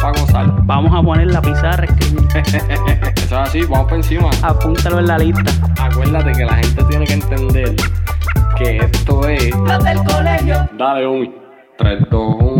Para gozar. Vamos a poner la pizarra, escribir. Eso es así, vamos por encima. Apúntalo en la lista. Acuérdate que la gente tiene que entender que esto es. Los del colegio. Dale, homie. 3, 2, 1.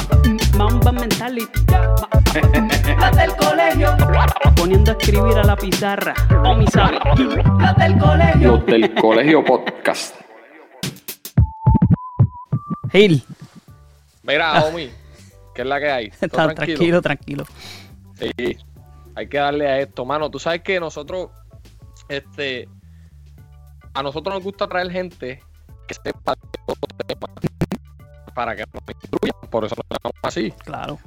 Ma- Mamba mentality. Las del colegio. Poniendo a escribir a la pizarra. O mi sabe. Las del colegio. Los del colegio podcast. Gil, Mira, homie. ¿Qué es la que hay? ¿Todo está tranquilo, tranquilo. Sí, hay que darle a esto, mano. Tú sabes que nosotros, este, a nosotros nos gusta traer gente que sepa de estos temas para que nos instruyan. Por eso lo llamamos así. Claro.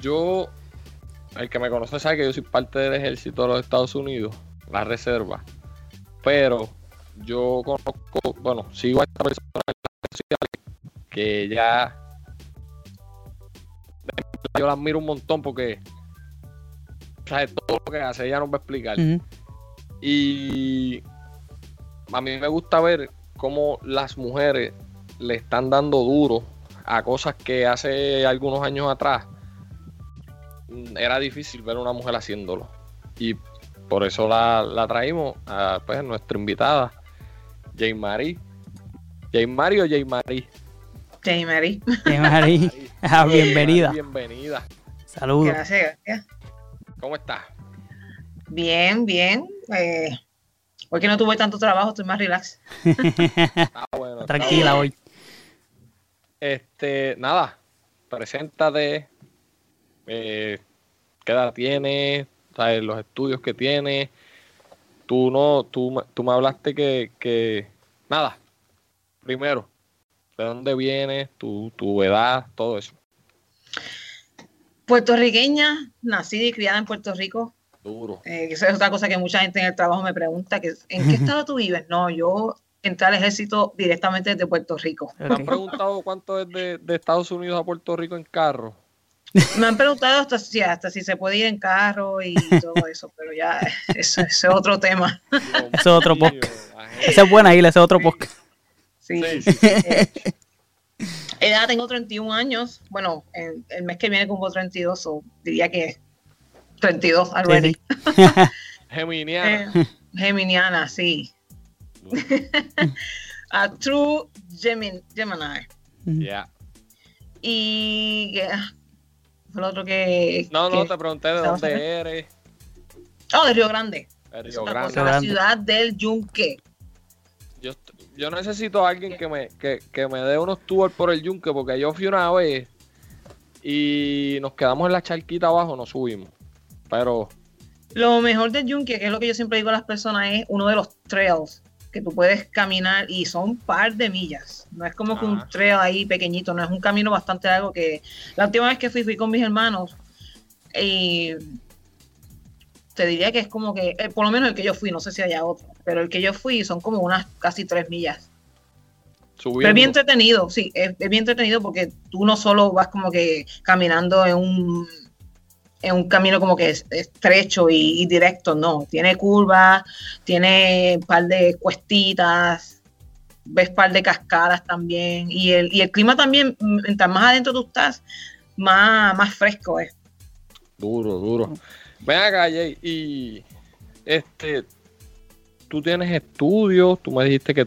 Yo, el que me conoce sabe que yo soy parte del ejército de los Estados Unidos, la reserva. Pero yo conozco, bueno, sigo a esta persona en las redes sociales que ya yo la admiro un montón porque ¿sabes? todo lo que hace ella nos va a explicar. Y a mí me gusta ver cómo las mujeres le están dando duro a cosas que hace algunos años atrás era difícil ver a una mujer haciéndolo. Y por eso la, la traímos a pues, nuestra invitada, Jane Marie. Jane Marie o Jane Marie. Jane Mary. Bien, Mari. Ah, bienvenida. Bienvenida. Saludos. Gracias, gracias. ¿Cómo estás? Bien, bien. Eh, hoy que no tuve tanto trabajo, estoy más relax. Está bueno. está Tranquila hoy. Este, nada, preséntate, eh, qué edad tienes, ¿sabes? los estudios que tienes. Tú no, tú, tú me hablaste que, que, nada, primero, de dónde vienes, tu, tu edad, todo eso. Puertorriqueña, nacida y criada en Puerto Rico. Duro. Eh, esa es otra cosa que mucha gente en el trabajo me pregunta, que ¿en qué estado tú vives? No, yo entré al ejército directamente desde Puerto Rico. Me han preguntado cuánto es de, de Estados Unidos a Puerto Rico en carro. Me han preguntado hasta si, hasta si se puede ir en carro y todo eso, pero ya eso, eso es otro tema. Ese es otro podcast. Esa es buena, Gil, ese es otro podcast. Sí. Sí, sí, sí. Edad tengo 31 años. Bueno, en- el mes que viene cumplo 32, o diría que 32 already. Sí, Geminiana. Eh, Geminiana, sí. A true Gemin- Gemini. sí. Ya. Y ¿qué fue lo otro que. No, no, te pregunté de dónde eres. Oh, de Río Grande. de Río Grande. cosa, la ciudad del Yunque. Yo, yo necesito a alguien que me, que, que me dé unos tours por el yunque, porque yo fui una vez y nos quedamos en la charquita abajo, nos subimos. Pero, Lo mejor del Yunque, que es lo que yo siempre digo a las personas, es uno de los trails que tú puedes caminar y son un par de millas. No es como que un Ajá. trail ahí pequeñito, no es un camino bastante largo que la última vez que fui fui con mis hermanos y te diría que es como que, eh, por lo menos el que yo fui, no sé si haya otro, pero el que yo fui son como unas casi tres millas. Pero es bien entretenido, sí, es, es bien entretenido porque tú no solo vas como que caminando en un, en un camino como que es- estrecho y, y directo, no, tiene curvas, tiene un par de cuestitas, ves par de cascadas también y el, y el clima también, mientras más adentro tú estás, más, más fresco es. Duro, duro. Ven acá, Jay, y este, tú tienes estudios, tú me dijiste que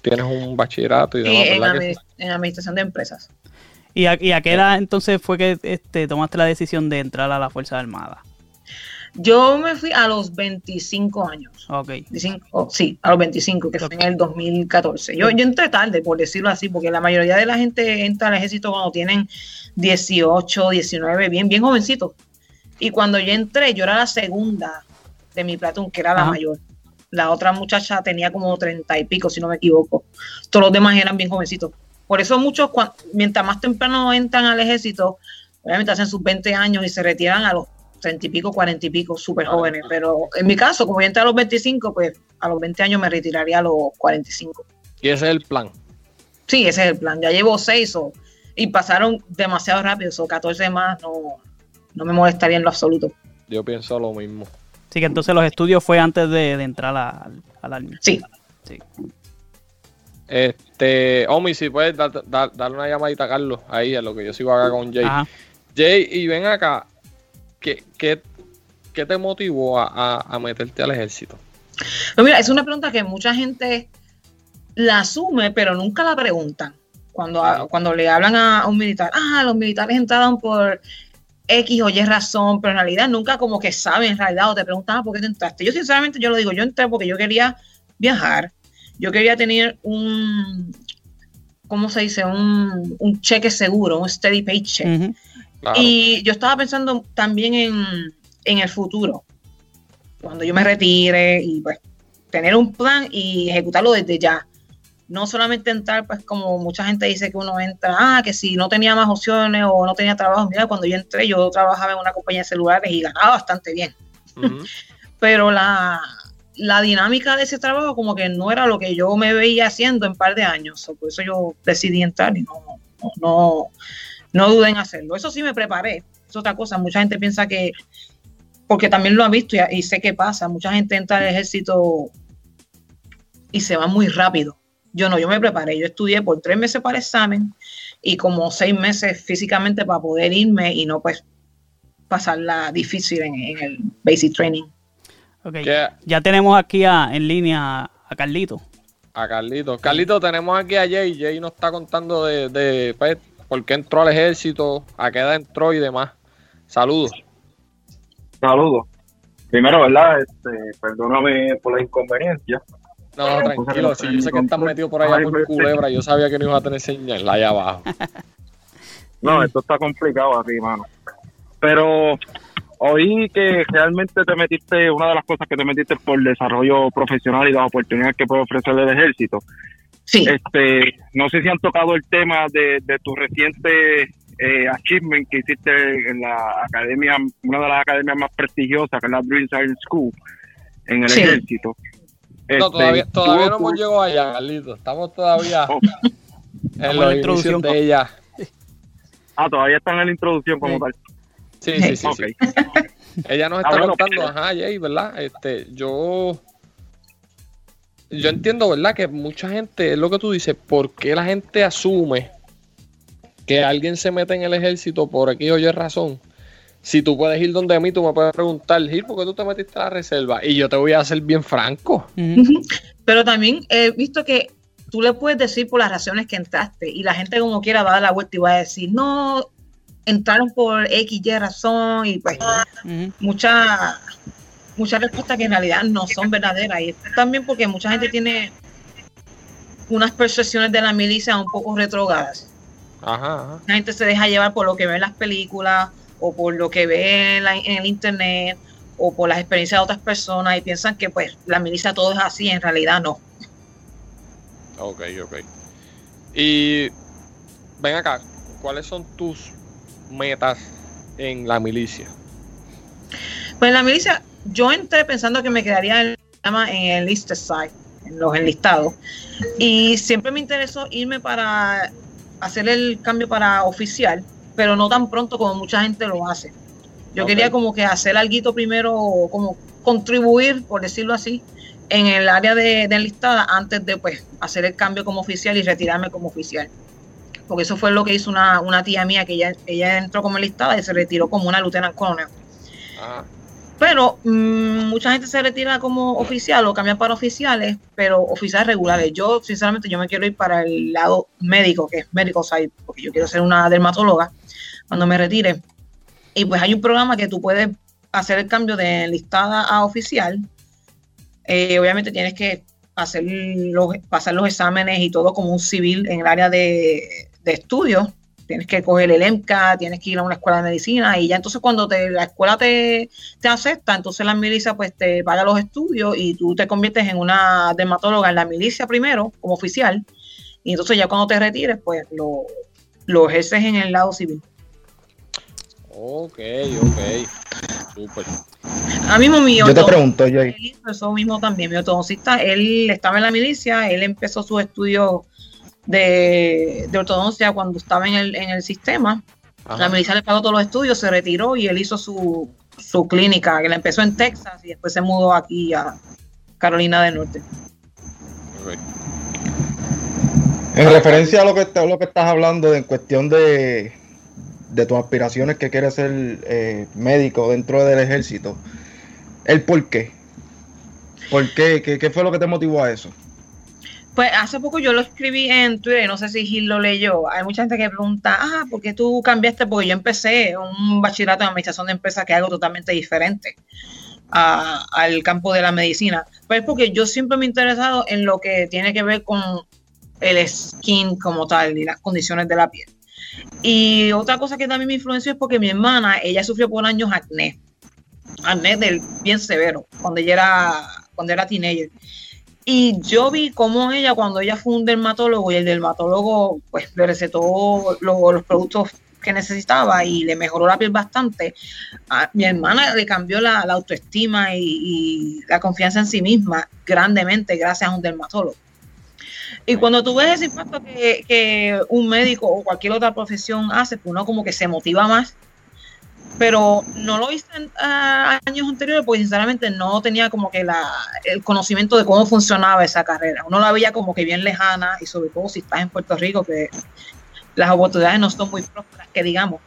tienes un bachillerato y Sí, demás, en, ¿verdad que admi- en administración de empresas. ¿Y a, y a qué edad entonces fue que este, tomaste la decisión de entrar a la Fuerza Armada? Yo me fui a los 25 años. Ok. 25, oh, sí, a los 25, que fue en el 2014. Yo, yo entré tarde, por decirlo así, porque la mayoría de la gente entra al ejército cuando tienen 18, 19, bien, bien jovencitos. Y cuando yo entré, yo era la segunda de mi platón, que era la Ajá. mayor. La otra muchacha tenía como 30 y pico, si no me equivoco. Todos los demás eran bien jovencitos. Por eso muchos, mientras más temprano entran al ejército, obviamente hacen sus 20 años y se retiran a los 30 y pico, 40 y pico, súper jóvenes. Pero en mi caso, como yo entré a los 25, pues a los 20 años me retiraría a los 45. Y ese es el plan. Sí, ese es el plan. Ya llevo 6 o, y pasaron demasiado rápido, o 14 más no, no me molestaría en lo absoluto. Yo pienso lo mismo. Así que entonces los estudios fue antes de, de entrar a- al, al Army. Sí, Sí. Este, Omi, si puedes dar- dar- darle una llamadita a Carlos ahí, a lo que yo sigo acá con Jay. Ajá. Jay, y ven acá, ¿qué, qué, qué te motivó a, a- a meterte al ejército? Pues mira, es una pregunta que mucha gente la asume, pero nunca la preguntan. Cuando, a- cuando le hablan a, a un militar, ah, los militares entraron por X o Y razón, pero en realidad nunca como que saben en realidad o te preguntan, ah, ¿por qué te entraste? Yo sinceramente yo lo digo, yo entré porque yo quería viajar, yo quería tener un, ¿cómo se dice? Un, un cheque seguro, un steady paycheck. Claro. Y yo estaba pensando también en, en el futuro, cuando yo me retire y pues tener un plan y ejecutarlo desde ya. No solamente entrar, pues como mucha gente dice que uno entra, ah, que si no tenía más opciones o no tenía trabajo. Mira, cuando yo entré, yo trabajaba en una compañía de celulares y ganaba bastante bien. Pero la, la dinámica de ese trabajo como que no era lo que yo me veía haciendo en un par de años. Por eso yo decidí entrar y no, no, no, no dudé en hacerlo. Eso sí me preparé. Es otra cosa. Mucha gente piensa que, porque también lo han visto y, y sé qué pasa, mucha gente entra al ejército y se va muy rápido. Yo no, yo me preparé. Yo estudié por tres meses para examen y como seis meses físicamente para poder irme y no pues pasarla difícil en el basic training. Ya tenemos aquí a- en línea a Carlito. A Carlito. Carlito, tenemos aquí a Jay. Jay nos está contando de, de pues, por qué entró al ejército, a qué edad entró y demás. Saludos. Saludos. Primero, ¿verdad? Este, perdóname por la inconveniencia. No, no, tranquilo. Si yo sé que estás metido por allá por Culebra, yo sabía que no ibas a tener señal allá abajo. No, esto está complicado así, mano. Pero oí que realmente te metiste, una de las cosas que te metiste por desarrollo profesional y las oportunidades que puede ofrecer el ejército. Sí. Este, no sé si han tocado el tema de, de tu reciente eh, achievement que hiciste en la academia, una de las academias más prestigiosas, que es la Dream Science School, en el Sí. ejército. No, Este, todavía, todavía tú- no hemos llegado allá, Carlito. Estamos todavía Oh. en la introducción. de ella. Ah, todavía están en la introducción como Sí. tal. Sí, sí, sí. Sí. Ella nos Ah, está bueno, contando, ajá, Jay, ¿verdad? Este, yo. Yo entiendo, ¿verdad? Que mucha gente, es lo que tú dices, ¿por qué la gente asume que alguien se mete en el ejército por aquí o Y razón? Si tú puedes ir donde mí, tú me puedes preguntar, Gil, ¿por qué tú te metiste a la reserva? Y yo te voy a ser bien franco. Pero también he visto que tú le puedes decir por las razones que entraste y la gente como quiera va a dar la vuelta y va a decir, no, entraron por X, Y razón y pues muchas muchas respuestas que en realidad no son verdaderas. Y también porque mucha gente tiene unas percepciones de la milicia un poco retrogadas. Ajá, ajá. La gente se deja llevar por lo que ve en las películas o por lo que ve en, la- en el internet o por las experiencias de otras personas y piensan que pues la milicia todo es así, en realidad no. Ok, ok. Y ven acá, ¿cuáles son tus metas en la milicia? Pues en la milicia, yo entré pensando que me quedaría en, en el listed side, en los enlistados. Y siempre me interesó irme para hacer el cambio para oficial, pero no tan pronto como mucha gente lo hace. Yo quería como que hacer algo primero, como contribuir, por decirlo así, en el área de, de enlistada antes de pues hacer el cambio como oficial y retirarme como oficial. Porque eso fue lo que hizo una, una tía mía, que ella, ella entró como enlistada y se retiró como una lieutenant colonel. Ajá. Pero mm, mucha gente se retira como oficial o cambia para oficiales, pero oficiales regulares. Yo, sinceramente, yo me quiero ir para el lado médico, que es medical side, porque yo quiero ser una dermatóloga cuando me retire. Y pues hay un programa que tú puedes hacer el cambio de enlistada a oficial, eh, obviamente tienes que hacer los, pasar los exámenes y todo como un civil en el área de, de estudios. Tienes que coger el EMCA, tienes que ir a una escuela de medicina y ya entonces cuando te, la escuela te, te acepta, entonces la milicia pues te paga los estudios y tú te conviertes en una dermatóloga en la milicia primero como oficial y entonces ya cuando te retires pues lo, lo ejerces en el lado civil. Ok, ok. Súper. A mismo mi Yo te pregunto, yo él eso mismo también. Mi ortodoncista, él estaba en la milicia, él empezó su estudio de, de ortodoncia cuando estaba en el, en el sistema. Ajá. La milicia le pagó todos los estudios, se retiró y él hizo su, su clínica, que la empezó en Texas y después se mudó aquí a Carolina del Norte. En referencia a lo que, lo que estás hablando de- en cuestión de, de tus aspiraciones que quieres ser eh, médico dentro del ejército, ¿el por qué? ¿Por qué? ¿Qué, qué fue lo que te motivó a eso? Pues hace poco yo lo escribí en Twitter, no sé si Gil lo leyó. Hay mucha gente que pregunta, ah, ¿por qué tú cambiaste? Porque yo empecé un bachillerato en administración de empresas que es algo totalmente diferente al campo de la medicina. Pues es porque yo siempre me he interesado en lo que tiene que ver con el skin como tal y las condiciones de la piel. Y otra cosa que también me influenció es porque mi hermana, ella sufrió por años acné. Acné del bien severo, cuando ella era, cuando era teenager. Y yo vi cómo ella, cuando ella fue un dermatólogo y el dermatólogo pues le recetó lo- los productos que necesitaba y le mejoró la piel bastante, a mi hermana le cambió la, autoestima y, y la confianza en sí misma grandemente gracias a un dermatólogo. Y cuando tú ves ese impacto que, que un médico o cualquier otra profesión hace, pues uno como que se motiva más. Pero no lo hice en ah, años anteriores porque sinceramente no tenía como que la, el conocimiento de cómo funcionaba esa carrera. Uno la veía como que bien lejana y sobre todo si estás en Puerto Rico que las oportunidades no son muy prósperas, que digamos.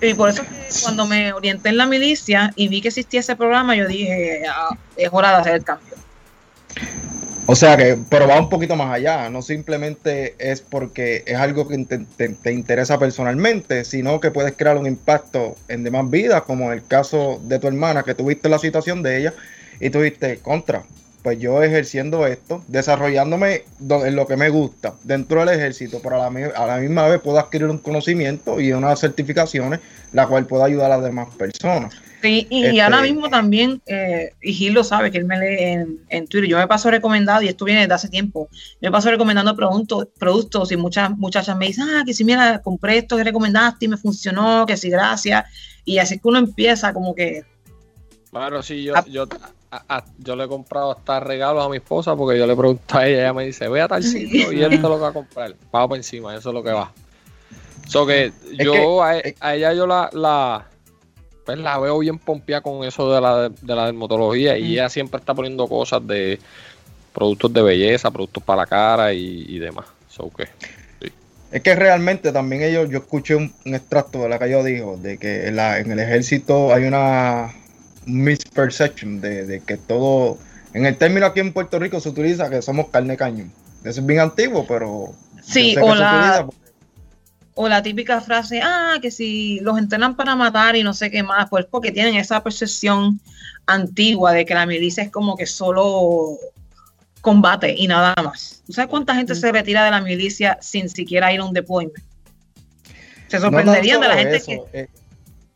Y por eso que cuando me orienté en la milicia y vi que existía ese programa, yo dije, "Ah, es hora de hacer el cambio. O sea que, pero va un poquito más allá, no simplemente es porque es algo que te, te- te interesa personalmente, sino que puedes crear un impacto en demás vidas, como en el caso de tu hermana, que tuviste la situación de ella y tuviste contra. Pues yo ejerciendo esto, desarrollándome do- en lo que me gusta dentro del ejército, pero a la, a la misma vez puedo adquirir un conocimiento y unas certificaciones, la cual pueda ayudar a las demás personas. Sí, y Este- ahora mismo también, eh, y Gil lo sabe, que él me lee en, en Twitter, yo me paso recomendado, y esto viene desde hace tiempo, me paso recomendando productos, productos y muchas muchachas me dicen, ah, que si mira, compré esto que recomendaste y me funcionó, que sí, gracias. Y así que uno empieza como que, Bueno, sí, yo, yo, a- a- yo le he comprado hasta regalos a mi esposa porque yo le pregunto a ella, ella me dice, ve a tal Sí. sitio y esto es lo que va a comprar. Pago por encima, eso es lo que va. So que yo que- a, a ella yo la, la, pues la veo bien pompeada con eso de la, de la dermatología y ella siempre está poniendo cosas de productos de belleza, productos para la cara y, y demás. So que, Es que realmente también ellos, yo escuché un, un extracto de la que yo dijo, de que en, la- en el ejército hay una misperception de, de que todo, en el término aquí en Puerto Rico se utiliza que somos carne cañón. Eso es bien antiguo, pero Sí, o se la- utiliza porque- o la típica frase, ah, que si los entrenan para matar y no sé qué más, pues porque tienen esa percepción antigua de que la milicia es como que solo combate y nada más. ¿Tú sabes cuánta gente se retira de la milicia sin siquiera ir a un deployment? Se No sorprenderían de la gente eso, que... eh,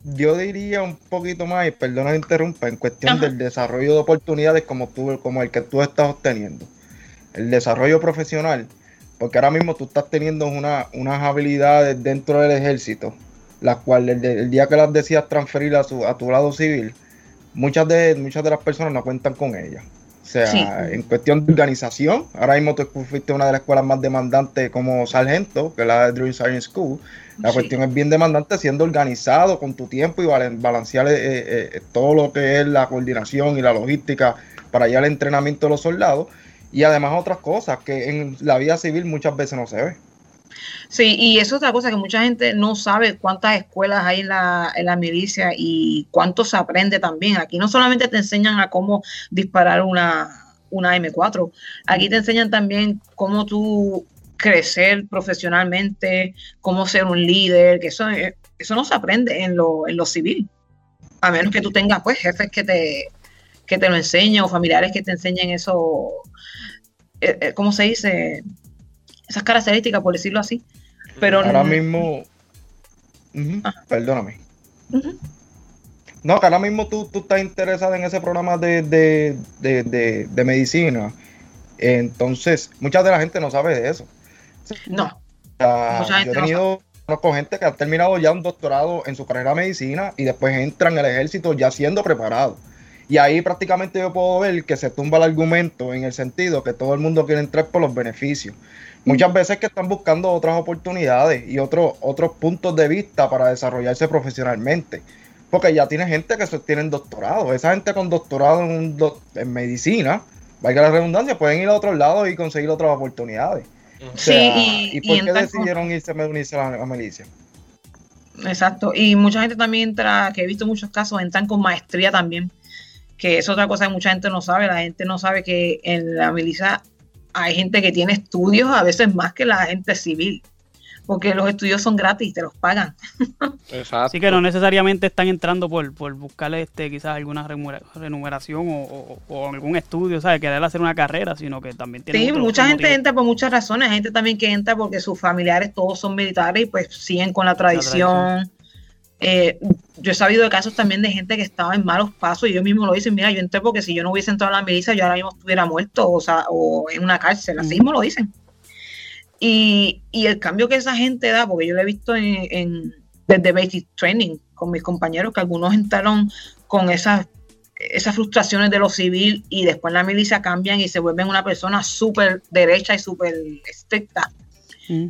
yo diría un poquito más, y perdona que interrumpa, en cuestión Ajá. del desarrollo de oportunidades como, tú, como el que tú estás obteniendo. El desarrollo profesional, porque ahora mismo tú estás teniendo una, unas habilidades dentro del ejército, las cuales el, de- el día que las decidas transferir a, su, a tu lado civil, muchas de, muchas de las personas no cuentan con ellas. O sea, Sí. en cuestión de organización, ahora mismo tú fuiste una de las escuelas más demandantes como sargento, que es la Dream Sergeant School. La Sí. cuestión es bien demandante siendo organizado con tu tiempo y balancear eh, eh, eh, todo lo que es la coordinación y la logística para allá el entrenamiento de los soldados. Y además otras cosas que en la vida civil muchas veces no se ve. Sí, y eso es otra cosa que mucha gente no sabe cuántas escuelas hay en la, en la milicia y cuánto se aprende también. Aquí no solamente te enseñan a cómo disparar una, una M4, aquí te enseñan también cómo tú crecer profesionalmente, cómo ser un líder, que eso, eh, eso no se aprende en lo, en lo civil. A menos que tú tengas, pues, jefes que te, que te lo enseñen o familiares que te enseñen eso, eh, eh, ¿cómo se dice? Esas características, por decirlo así. Pero Ahora no- mismo. Ah. Perdóname. No, que ahora mismo tú, tú estás interesada en ese programa de, de, de, de- de medicina. Entonces, mucha de la gente no sabe de eso. No, O sea, Mucha gente yo he no tenido conozco gente que ha terminado ya un doctorado en su carrera de medicina y después entran al ejército ya siendo preparado. Y ahí prácticamente yo puedo ver que se tumba el argumento en el sentido que todo el mundo quiere entrar por los beneficios. Muchas veces que están buscando otras oportunidades y otros otros puntos de vista para desarrollarse profesionalmente. Porque ya tiene gente que tienen doctorado. Esa gente con doctorado en, un doc- en medicina, valga la redundancia, pueden ir a otros lados y conseguir otras oportunidades. O Sí, sea, y- ¿y y por qué con- decidieron irse a unirse a la, a la milicia? exacto. Y mucha gente también entra, que he visto muchos casos, entran con maestría también, que es otra cosa que mucha gente no sabe. La gente no sabe que en la milicia hay gente que tiene estudios a veces más que la gente civil, porque los estudios son gratis, te los pagan. Exacto. Así que no necesariamente están entrando por, por buscarle este, quizás alguna remuneración o, o- o algún estudio, ¿sabes? Querer hacer una carrera, sino que también tienen Sí, otro- mucha otro gente motivo. entra por muchas razones. Hay gente también que entra porque sus familiares todos son militares y pues siguen con la tradición. Eh, yo he sabido de casos también de gente que estaba en malos pasos y ellos mismos lo dicen, mira, yo entré porque si yo no hubiese entrado a la milicia, yo ahora mismo estuviera muerto o, sea, o en una cárcel, así mismo lo dicen. Y, y el cambio que esa gente da, porque yo lo he visto en, en- desde Basic Training con mis compañeros, que algunos entraron con esas, esas frustraciones de lo civil y después en la milicia cambian y se vuelven una persona súper derecha y súper estricta. Mm.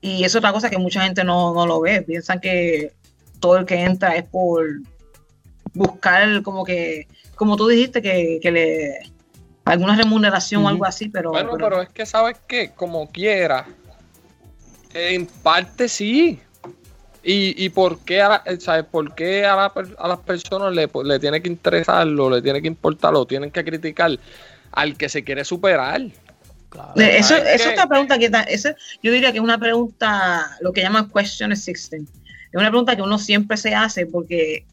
Y es otra cosa que mucha gente no, no lo ve. Piensan que todo el que entra es por buscar como que, como tú dijiste, que, que le alguna remuneración o algo así, pero, Bueno, pero- pero es que sabes que como quiera, en parte sí. ¿Y, y por qué, a, la- eh, ¿sabes? ¿Por qué a, la a las personas le, le tiene que interesarlo, le tiene que importarlo, tienen que criticar al que se quiere superar? Claro. Eh, Eso, ¿sabes eso es otra pregunta que eso, yo diría que es una pregunta, lo que llaman question existing. Es una pregunta que uno siempre se hace porque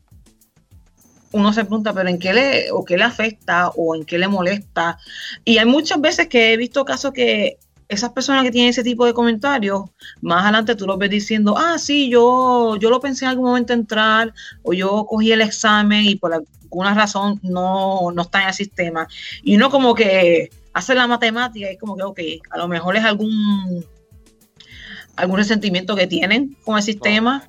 uno se pregunta, pero ¿en qué le, o qué le afecta o en qué le molesta? Y hay muchas veces que he visto casos que esas personas que tienen ese tipo de comentarios, más adelante tú los ves diciendo, ah, sí, yo, yo lo pensé en algún momento entrar, o yo cogí el examen y por alguna razón no, no está en el sistema. Y uno como que hace la matemática y es como que, ok, a lo mejor es algún algún resentimiento que tienen con el sistema.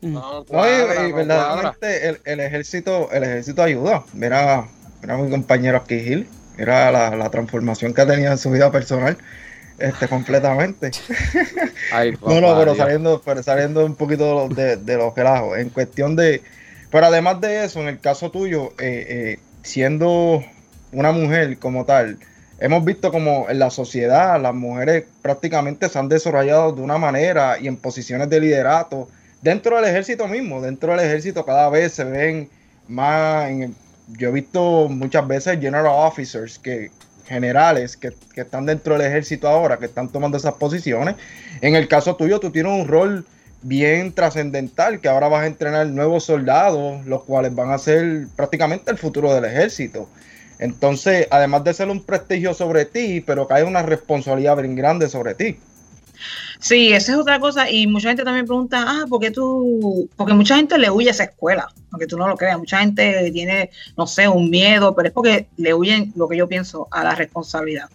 Mm. No, y- cuadra, no verdaderamente el, el ejército, el ejército ayuda. Mira, mira mi compañero aquí Gil, mira la, la transformación que ha tenido en su vida personal, este completamente. Ay, No, no, pero saliendo, pero saliendo un poquito de, los- de, de los relajos. En cuestión de. Pero además de eso, en el caso tuyo, eh, eh, siendo una mujer como tal, hemos visto como en la sociedad las mujeres prácticamente se han desarrollado de una manera y en posiciones de liderato dentro del ejército mismo. Dentro del ejército cada vez se ven más. yo he visto muchas veces general officers que generales que, que están dentro del ejército ahora, que están tomando esas posiciones. En el caso tuyo, tú tienes un rol bien trascendental, que ahora vas a entrenar nuevos soldados, los cuales van a ser prácticamente el futuro del ejército. Entonces, además de ser un prestigio sobre ti, pero cae una responsabilidad bien grande sobre ti. Sí, esa es otra cosa. Y mucha gente también pregunta, ah, ¿por qué tú? Porque mucha gente le huye a esa escuela, aunque tú no lo creas. Mucha gente tiene, no sé, un miedo, pero es porque le huyen, lo que yo pienso, a la responsabilidad.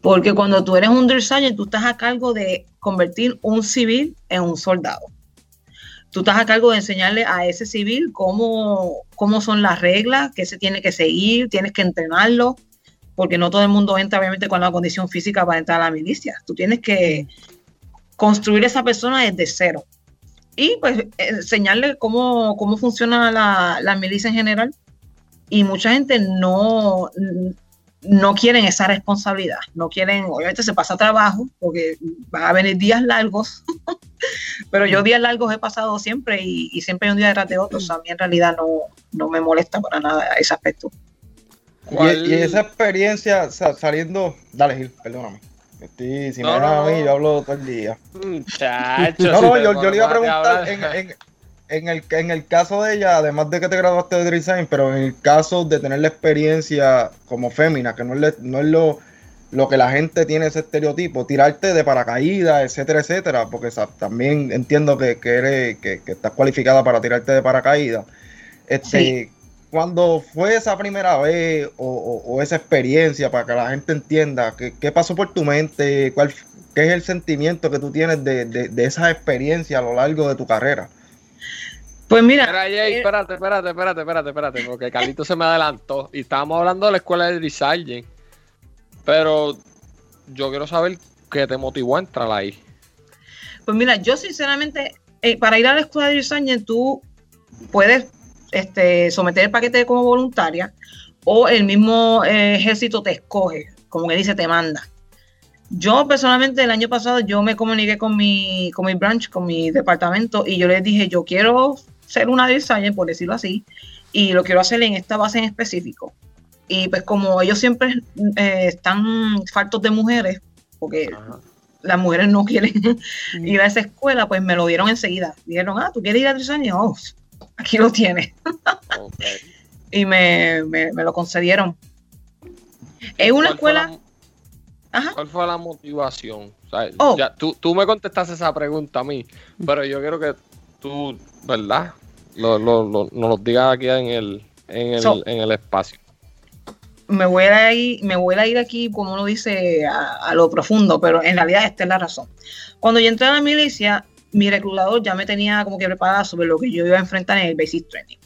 Porque cuando tú eres un drill sergeant, tú estás a cargo de convertir un civil en un soldado. Tú estás a cargo de enseñarle a ese civil cómo, cómo son las reglas, qué se tiene que seguir, tienes que entrenarlo, porque no todo el mundo entra obviamente con la condición física para entrar a la milicia. Tú tienes que construir esa persona desde cero. Y pues enseñarle cómo, cómo funciona la, la milicia en general. Y mucha gente no, no quieren esa responsabilidad. No quieren, obviamente se pasa trabajo, porque van a venir días largos. Pero yo días largos he pasado siempre y, y siempre hay un día detrás de otro. O sea, a mí en realidad no, no me molesta para nada ese aspecto. Y, ¿Cuál- y esa experiencia sa- saliendo. Dale, Gil, perdóname. Estoy, si No, me dejan no, a mí, yo hablo todo el día. Muchacho, No, no, yo, yo le iba a preguntar en, en- en el, en el caso de ella, además de que te graduaste de design, pero en el caso de tener la experiencia como fémina, que no es, no es lo, lo que la gente tiene ese estereotipo, tirarte de paracaídas, etcétera, etcétera, porque también entiendo que, que eres, que, estás cualificada para tirarte de paracaídas. Este, Cuando fue esa primera vez o, esa experiencia para que la gente entienda qué, qué pasó por tu mente, cuál, qué es el sentimiento que tú tienes de, de esa experiencia a lo largo de tu carrera. Pues mira. Eh, espérate, espérate, espérate, espérate, espérate, porque Carlito se me adelantó y estábamos hablando de la escuela de design. Pero yo quiero saber qué te motivó a entrar ahí. Pues mira, yo sinceramente, eh, para ir a la escuela de design, tú puedes este, someter el paquete como voluntaria o el mismo eh, ejército te escoge, como que dice, te manda. Yo personalmente el año pasado yo me comuniqué con mi, con mi branch, con mi departamento y yo les dije, yo quiero ser una designer, por decirlo así, y lo quiero hacer en esta base en específico. Y pues como ellos siempre eh, están faltos de mujeres, porque las mujeres no quieren ir a esa escuela, pues me lo dieron enseguida. Dijeron, ah, ¿tú quieres ir a design? Oh, aquí lo tienes. y me, lo concedieron. Es una escuela... ¿Cuál fue la motivación? Oh. tú, tú, me contestaste esa pregunta a mí, pero yo quiero que tú, ¿verdad? Lo, lo, lo, nos lo digas aquí en el, en el, en el espacio. Me voy, a ir, me voy a ir aquí, como uno dice, a, lo profundo, pero en realidad esta es la razón. Cuando yo entré a la milicia, mi reclutador ya me tenía como que preparada sobre lo que yo iba a enfrentar en el Basic Training.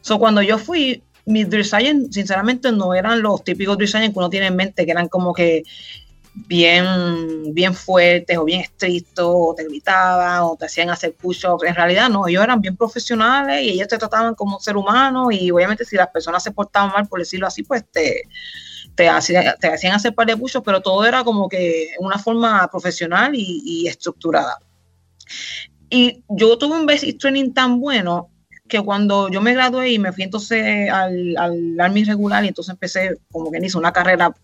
So, cuando yo fui, mis drill sinceramente, no eran los típicos drill que uno tiene en mente, que eran como que bien, bien fuertes o bien estrictos, o te gritaban, o te hacían hacer push-ups. En realidad no, ellos eran bien profesionales y ellos te trataban como ser humano y obviamente si las personas se portaban mal, por decirlo así, pues te, te, hacían, te hacían hacer par de push pero todo era como que una forma profesional y, estructurada. Y yo tuve un basic training tan bueno que cuando yo me gradué y me fui entonces al, al Army regular y entonces empecé como que hice una carrera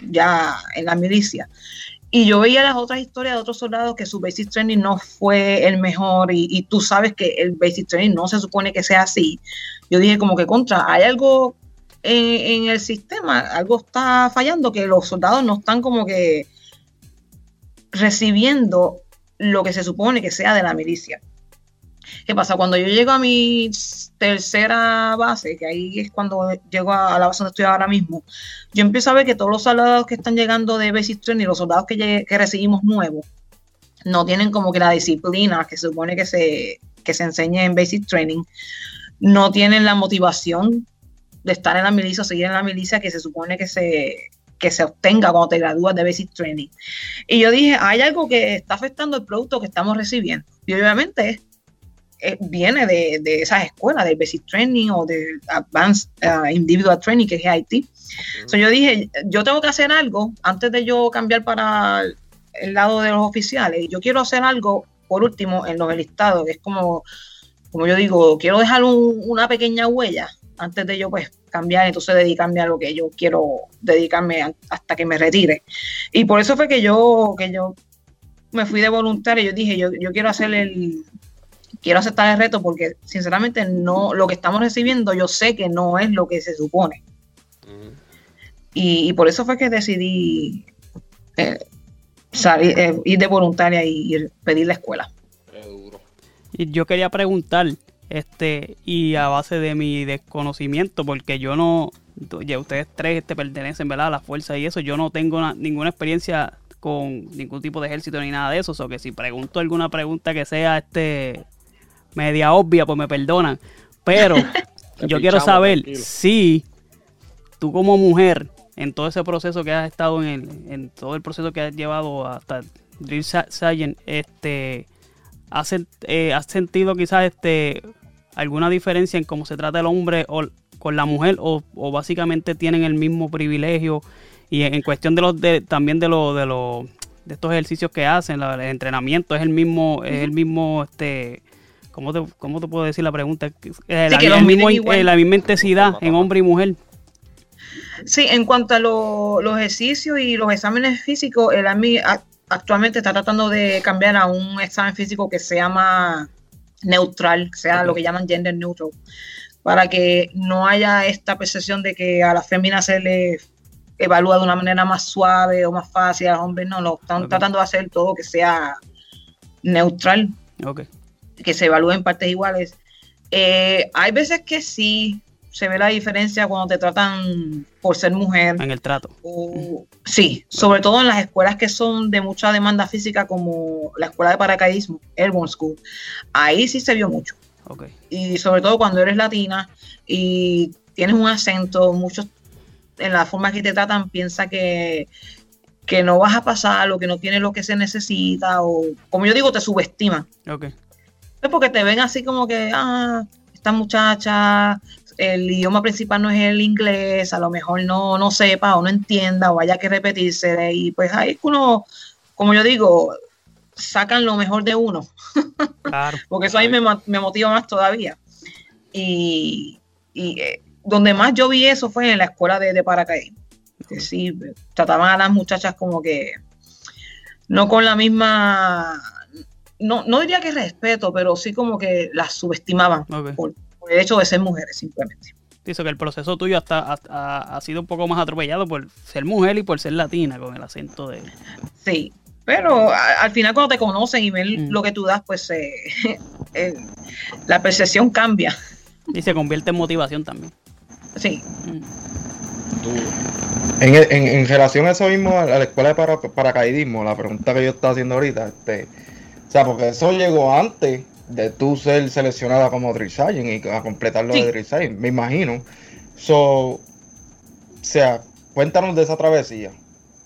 ya en la milicia. Y yo veía las otras historias de otros soldados que su basic training no fue el mejor y, tú sabes que el basic training no se supone que sea así. Yo dije como que contra, hay algo en, en el sistema, algo está fallando, que los soldados no están como que recibiendo lo que se supone que sea de la milicia. ¿Qué pasa? Cuando yo llego a mi tercera base, que ahí es cuando llego a la base donde estoy ahora mismo, yo empiezo a ver que todos los soldados que están llegando de Basic Training, los soldados que, recibimos nuevos, no tienen como que la disciplina que se supone que se, que se en Basic Training, no tienen la motivación de estar en la milicia o seguir en la milicia que se supone que se, que se obtenga cuando te gradúas de Basic Training. Y yo dije, hay algo que está afectando el producto que estamos recibiendo. Y obviamente eh, viene de, de, esas escuelas, del Basic Training o del Advanced uh, Individual Training, que es IT. yo dije, yo tengo que hacer algo antes de yo cambiar para el lado de los oficiales. Yo quiero hacer algo, por último, en los listados, que es como, como yo digo, quiero dejar una pequeña huella antes de yo pues cambiar, entonces dedicarme a lo que yo quiero dedicarme hasta que me retire. Y por eso fue que yo, que yo me fui de voluntario, yo dije, yo, yo quiero hacer el, quiero aceptar el reto porque sinceramente no lo que estamos recibiendo yo sé que no es lo que se supone. y, por eso fue que decidí eh, salir, eh, ir de voluntaria y, pedir la escuela. Y yo quería preguntar, este, y a base de mi desconocimiento, porque yo no, ya ustedes tres este, pertenecen ¿verdad? a la fuerza y eso, yo no tengo ninguna experiencia con ningún tipo de ejército ni nada de eso, o sea que si pregunto alguna pregunta que sea este media obvia, pues me perdonan. Pero yo quiero saber si tú como mujer, en todo ese proceso que has estado en, en todo el proceso que has llevado hasta Drill Science, este, has, eh, has sentido quizás este, alguna diferencia en cómo se trata el hombre o, con la mujer o, básicamente tienen el mismo privilegio y en, cuestión de los de, también de los de los de estos ejercicios que hacen, el entrenamiento es el mismo, es el mismo este ¿Cómo te, cómo te puedo decir la pregunta? Eh, la, mismo, eh, la, misma intensidad en hombre y mujer. Sí, en cuanto a los ejercicios y los exámenes físicos, el AMI actualmente está tratando de cambiar a un examen físico que sea más, neutral, sea lo que llaman gender neutral, para que no haya esta percepción de que a las féminas se les evalúa de una manera más suave o más fácil, a los hombres no, lo están tratando de hacer todo que sea neutral, que se evalúe en partes iguales. Eh, hay veces que sí se ve la diferencia cuando te tratan por ser mujer. En el trato. sí, sobre todo en las escuelas que son de mucha demanda física, como la escuela de paracaidismo, Airborne School. Ahí sí se vio mucho. Y sobre todo cuando eres latina y tienes un acento, muchos en la forma que te tratan piensa que, que no vas a pasar o que no tienes lo que se necesita o, como yo digo, te subestiman. Es porque te ven así como que, ah, esta muchacha, el idioma principal no es el inglés, a lo mejor no, no sepa o no entienda o haya que repetirse. Y pues ahí uno, como yo digo, sacan lo mejor de uno. Claro. porque eso ahí me, me, motiva más todavía. Y, y eh, donde más yo vi eso fue en la escuela de, de paracaidismo. Que sí, trataban a las muchachas como que no con la misma, no, no diría que respeto, pero sí como que las subestimaban por, el hecho de ser mujeres simplemente. Dice que el proceso tuyo hasta, ha, sido un poco más atropellado por ser mujer y por ser latina con el acento de... Sí, pero al final cuando te conocen y ven mm. lo que tú das, pues eh, eh, la percepción cambia. Y se convierte en motivación también. Sí. En, en, relación a eso mismo, a la escuela de paracaidismo, la pregunta que yo estaba haciendo ahorita, este, o sea, porque eso llegó antes de tú ser seleccionada como drill y a completar lo de drill me imagino. So, o sea, cuéntanos de esa travesía.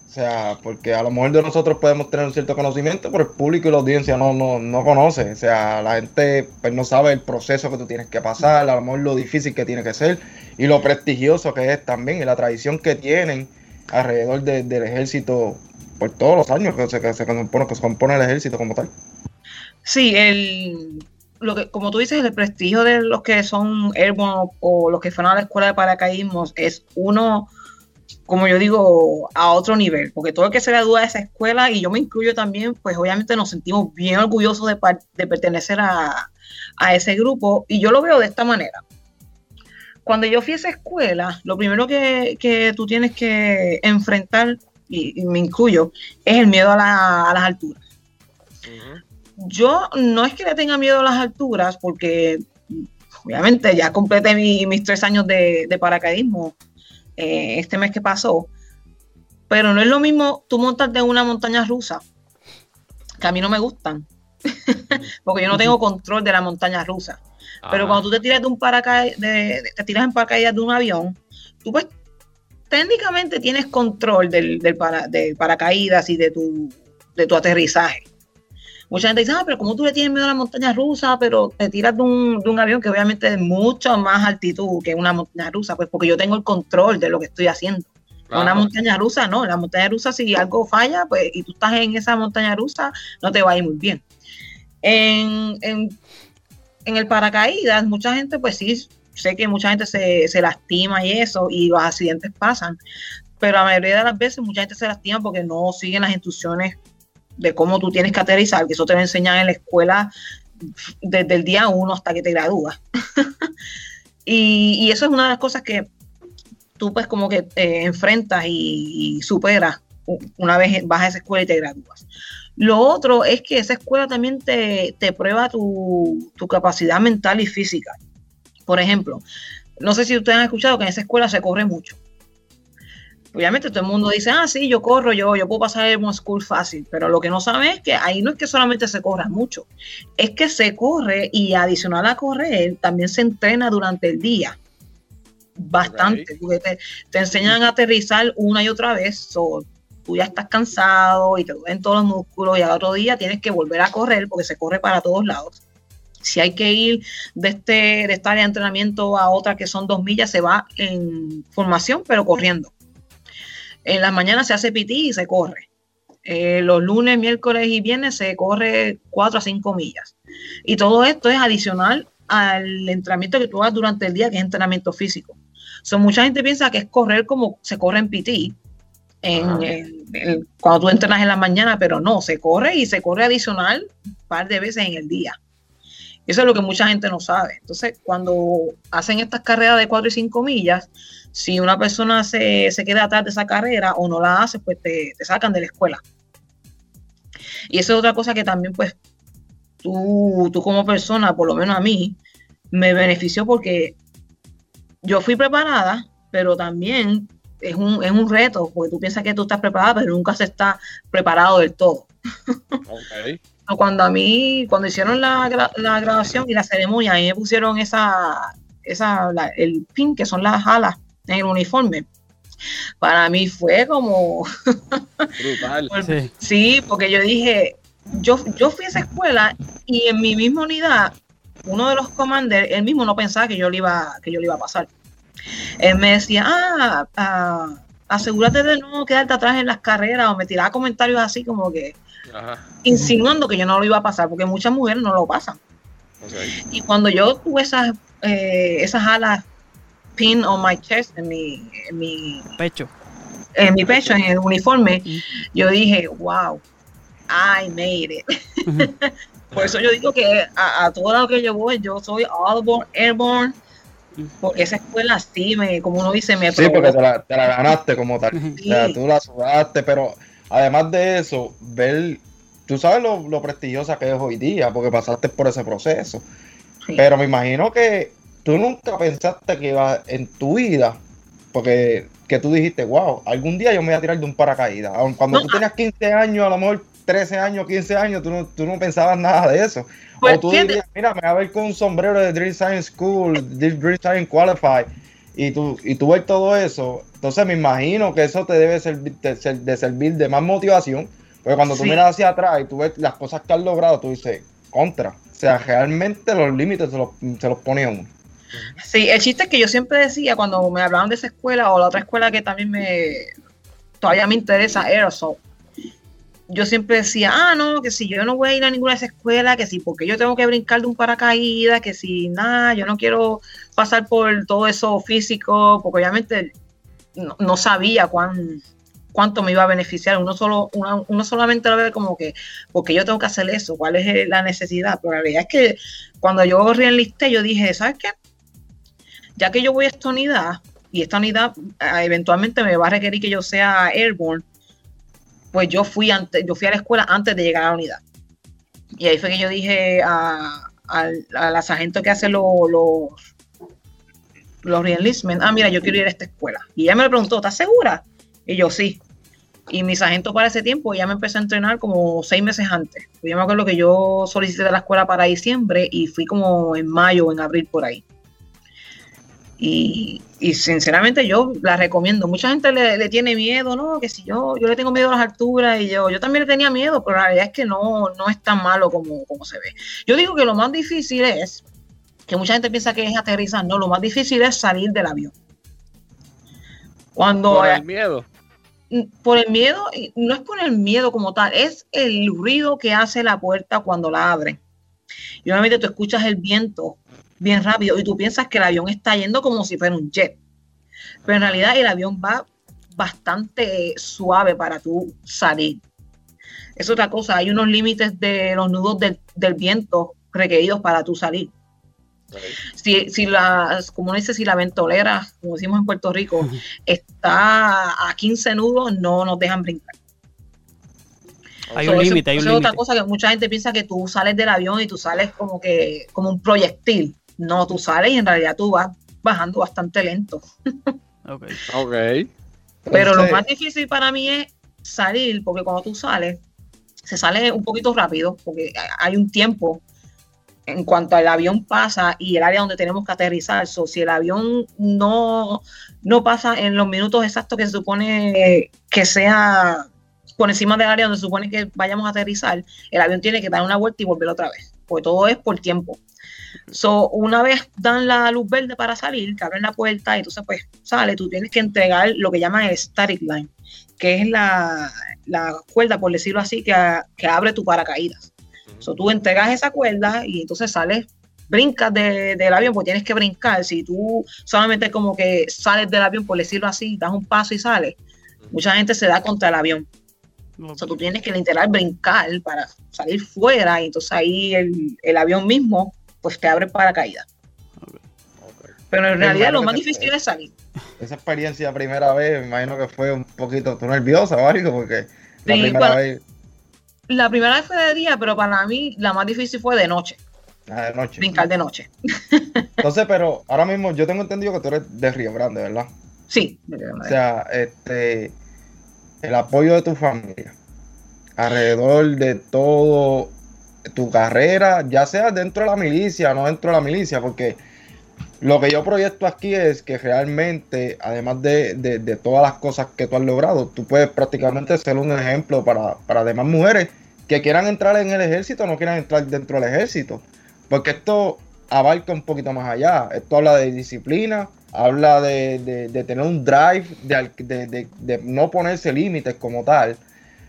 O sea, porque a lo mejor de nosotros podemos tener un cierto conocimiento, pero el público y la audiencia no, no, no conoce. O sea, la gente pues no sabe el proceso que tú tienes que pasar, a lo mejor lo difícil que tiene que ser y lo prestigioso que es también y la tradición que tienen alrededor del ejército por todos los años que se, que se, compone, que se compone el ejército como tal. Sí, el, lo que, como tú dices, el prestigio de los que son airborne o los que fueron a la escuela de paracaidismo es uno como yo digo, a otro nivel, porque todo el que se gradúa de esa escuela, y yo me incluyo también, pues obviamente nos sentimos bien orgullosos de, de pertenecer a, a, ese grupo, y yo lo veo de esta manera. Cuando yo fui a esa escuela, lo primero que, que tú tienes que enfrentar, y, me incluyo, es el miedo a, la, a las alturas. Yo no es que le tenga miedo a las alturas, porque obviamente ya completé mis tres años de, de paracaidismo eh, este mes que pasó. Pero no es lo mismo tú montarte en una montaña rusa, que a mí no me gustan, porque yo no tengo control de la montaña rusa. Pero cuando tú te tiras de un paracaídas, te tiras en paracaídas de un avión, tú pues técnicamente tienes control del, del, paracaídas y de tu, de tu aterrizaje. Mucha gente dice, ah, pero como tú le tienes miedo a la montaña rusa, pero te tiras de un, de un avión que obviamente es mucho más altitud que una montaña rusa, pues porque yo tengo el control de lo que estoy haciendo. Una montaña rusa no, la montaña rusa si algo falla, pues y tú estás en esa montaña rusa, no te va a ir muy bien. En, en, en el paracaídas, mucha gente, pues sí, sé que mucha gente se, se, lastima y eso, y los accidentes pasan, pero la mayoría de las veces mucha gente se lastima porque no siguen las instrucciones de cómo tú tienes que aterrizar, que eso te lo enseñan en la escuela desde el día uno hasta que te gradúas. y, eso es una de las cosas que tú pues como que te enfrentas y, superas una vez vas a esa escuela y te gradúas. Lo otro es que esa escuela también te, prueba tu, tu, capacidad mental y física. Por ejemplo, no sé si ustedes han escuchado que en esa escuela se corre mucho obviamente todo el mundo dice, ah, sí, yo corro, yo, yo puedo pasar el School fácil, pero lo que no sabe es que ahí no es que solamente se corra mucho, es que se corre y adicional a correr, también se entrena durante el día. Bastante, porque te, enseñan a aterrizar una y otra vez, tú ya estás cansado y te duelen todos los músculos y al otro día tienes que volver a correr porque se corre para todos lados. Si hay que ir de, este, de esta área de entrenamiento a otra que son dos millas, se va en formación, pero corriendo. En las mañanas se hace pití y se corre. Eh, los lunes, miércoles y viernes se corre 4 a 5 millas. Y todo esto es adicional al entrenamiento que tú hagas durante el día, que es entrenamiento físico. So, mucha gente piensa que es correr como se corre en PT, en, cuando tú entrenas en la mañana, pero no, se corre y se corre adicional un par de veces en el día. Eso es lo que mucha gente no sabe. Entonces, cuando hacen estas carreras de 4 y 5 millas, si una persona se, se queda atrás de esa carrera o no la hace, pues te, te sacan de la escuela. Y eso es otra cosa que también, pues, tú, tú como persona, por lo menos a mí, me benefició porque yo fui preparada, pero también es un, es un reto, porque tú piensas que tú estás preparada, pero nunca se está preparado del todo. Ok. Cuando a mí, cuando hicieron la, la grabación y la ceremonia, a mí me pusieron esa, esa la- el pin, que son las alas en el uniforme. Para mí fue como, Brutal. Sí. Sí, porque yo dije, yo, yo fui a esa escuela y en mi misma unidad, uno de los commanders, él mismo no pensaba que yo le iba, que yo le iba a pasar. Él me decía, ah, ah, asegúrate de no quedarte atrás en las carreras, o me tiraba comentarios así como que Ajá. insinuando que yo no lo iba a pasar, porque muchas mujeres no lo pasan. Ok. Y cuando yo tuve esas, eh, esas alas pin on my chest, en mi, en mi Pecho. en mi pecho, en el uniforme, yo dije, wow, I made it. Por eso yo digo que a, a todo lo que yo voy, yo soy Airborne, Airborne porque esa escuela sí, me, como uno dice, me Sí, porque te la, te la ganaste como tal. O sea, tú la sudaste, pero además de eso, ver, tú sabes lo, lo prestigiosa que es hoy día, porque pasaste por ese proceso. Sí. Pero me imagino que tú nunca pensaste que iba en tu vida, porque que tú dijiste, wow, algún día yo me voy a tirar de un paracaídas. Cuando No, tú tenías 15 años, a lo mejor 13 años, 15 años, tú no, tú no pensabas nada de eso. Pues, o tú fíjate- dirías, mira, me voy a ver con un sombrero de Dream Science School, Dream Science Qualify, y tú, y tú ver todo eso. Entonces me imagino que eso te debe servir de, ser- de servir de más motivación, porque cuando tú Sí. miras hacia atrás y tú ves las cosas que has logrado, tú dices, contra. O sea, realmente los límites se los, se los pone uno. Sí, el chiste es que yo siempre decía cuando me hablaban de esa escuela o la otra escuela que también me todavía me interesa, Aerosol. Yo siempre decía, ah, no, que si yo no voy a ir a ninguna de esas escuelas, que si porque yo tengo que brincar de un paracaídas, que si nada, yo no quiero pasar por todo eso físico, porque obviamente no, sabía cuán, cuánto me iba a beneficiar. Uno solo, uno, uno solamente lo ve como que, porque yo tengo que hacer eso, cuál es la necesidad. Pero la realidad es que cuando yo reenlisté, yo dije, ¿sabes qué? Ya que yo voy a esta unidad y esta unidad ah, eventualmente me va a requerir que yo sea airborne, pues yo fui antes, yo fui a la escuela antes de llegar a la unidad. Y ahí fue que yo dije a, a la sargento que hace los los los reenlistment, ah, mira, yo quiero ir a esta escuela. Y ella me lo preguntó, ¿estás segura? Y yo sí. Y mi sargento para ese tiempo ya me empezó a entrenar como seis meses antes. Yo me acuerdo que yo solicité la escuela para diciembre y fui como en mayo o en abril por ahí. Y, y sinceramente yo la recomiendo. Mucha gente le, le tiene miedo, ¿no? Que si yo, yo le tengo miedo a las alturas y yo, yo también le tenía miedo, pero la realidad es que no, no es tan malo como, como se ve. Yo digo que lo más difícil es, que mucha gente piensa que es aterrizar, no, lo más difícil es salir del avión. Cuando Por el miedo. por el miedo, no es por el miedo como tal, es el ruido que hace la puerta cuando la abren. Y obviamente tú escuchas el viento bien rápido y tú piensas que el avión está yendo como si fuera un jet. Pero en realidad el avión va bastante suave para tú salir. Es otra cosa, hay unos límites de los nudos del, del viento requeridos para tú salir. Si, si las, como uno dice, si la ventolera, como decimos en Puerto Rico, está a 15 nudos, no nos dejan brincar. Hay So, un límite, hay un eso es otra límite. cosa que mucha gente piensa que tú sales del avión y tú sales como que como un proyectil. No, tú sales y en realidad tú vas bajando bastante lento. Ok. Ok. Pero lo más difícil para mí es salir, porque cuando tú sales, se sale un poquito rápido, porque hay un tiempo en cuanto al avión pasa y el área donde tenemos que aterrizar. So, si el avión no, no pasa en los minutos exactos que se supone que sea por encima del área donde se supone que vayamos a aterrizar, el avión tiene que dar una vuelta y volver otra vez, porque todo es por tiempo. So, una vez dan la luz verde para salir, que abren la puerta y entonces pues sale, tú tienes que entregar lo que llaman el static line, que es la, la cuerda, por decirlo así, que, que abre tu paracaídas. So, tú entregas esa cuerda y entonces sales, brincas de- del avión, porque tienes que brincar. Si tú solamente como que sales del avión, por decirlo así, das un paso y sales, mucha gente se da contra el avión. O sea, tú tienes que literal brincar para salir fuera y entonces ahí el, el avión mismo pues te abre paracaídas. Pero en realidad lo más difícil es salir. Esa experiencia primera vez, me imagino que fue un poquito ¿tú nerviosa o algo, porque la primera vez... La primera vez fue de día, pero para mí la más difícil fue de noche. Ah, de noche. Brincar de noche. Entonces, pero ahora mismo yo tengo entendido que tú eres de Río Grande, ¿verdad? Sí, O sea, este, el apoyo de tu familia alrededor de todo tu carrera, ya sea dentro de la milicia o no dentro de la milicia, porque lo que yo proyecto aquí es que realmente, además de, todas las cosas que tú has logrado, tú puedes prácticamente ser un ejemplo para, para demás mujeres que quieran entrar en el ejército o no quieran entrar dentro del ejército. Porque esto abarca un poquito más allá. Esto habla de disciplina, habla de, tener un drive, de, no ponerse límites como tal.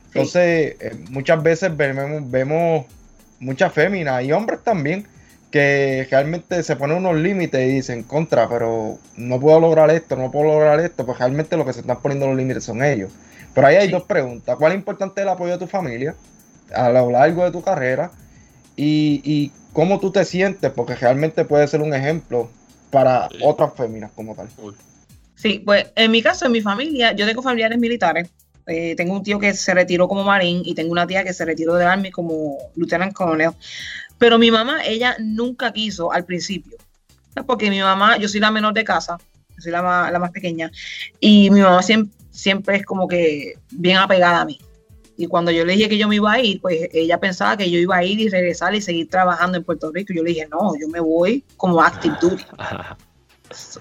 Entonces, eh, muchas veces vemos, vemos muchas féminas y hombres también que realmente se ponen unos límites y dicen contra, pero no puedo lograr esto, no puedo lograr esto, pues realmente lo que se están poniendo los límites son ellos. Pero ahí hay dos preguntas. ¿Cuál es importante el apoyo de tu familia a lo largo de tu carrera? Y, y cómo tú te sientes, porque realmente puede ser un ejemplo para otras féminas como tal. Sí, pues en mi caso, en mi familia, yo tengo familiares militares. Eh, tengo un tío que se retiró como marín y tengo una tía que se retiró del army como lieutenant colonel. Pero mi mamá, ella nunca quiso al principio. Porque mi mamá, yo soy la menor de casa, soy la más, la más pequeña, y mi mamá siempre, es como que bien apegada a mí. Y cuando yo le dije que yo me iba a ir, pues ella pensaba que yo iba a ir y regresar y seguir trabajando en Puerto Rico. Yo le dije, no, yo me voy como active duty.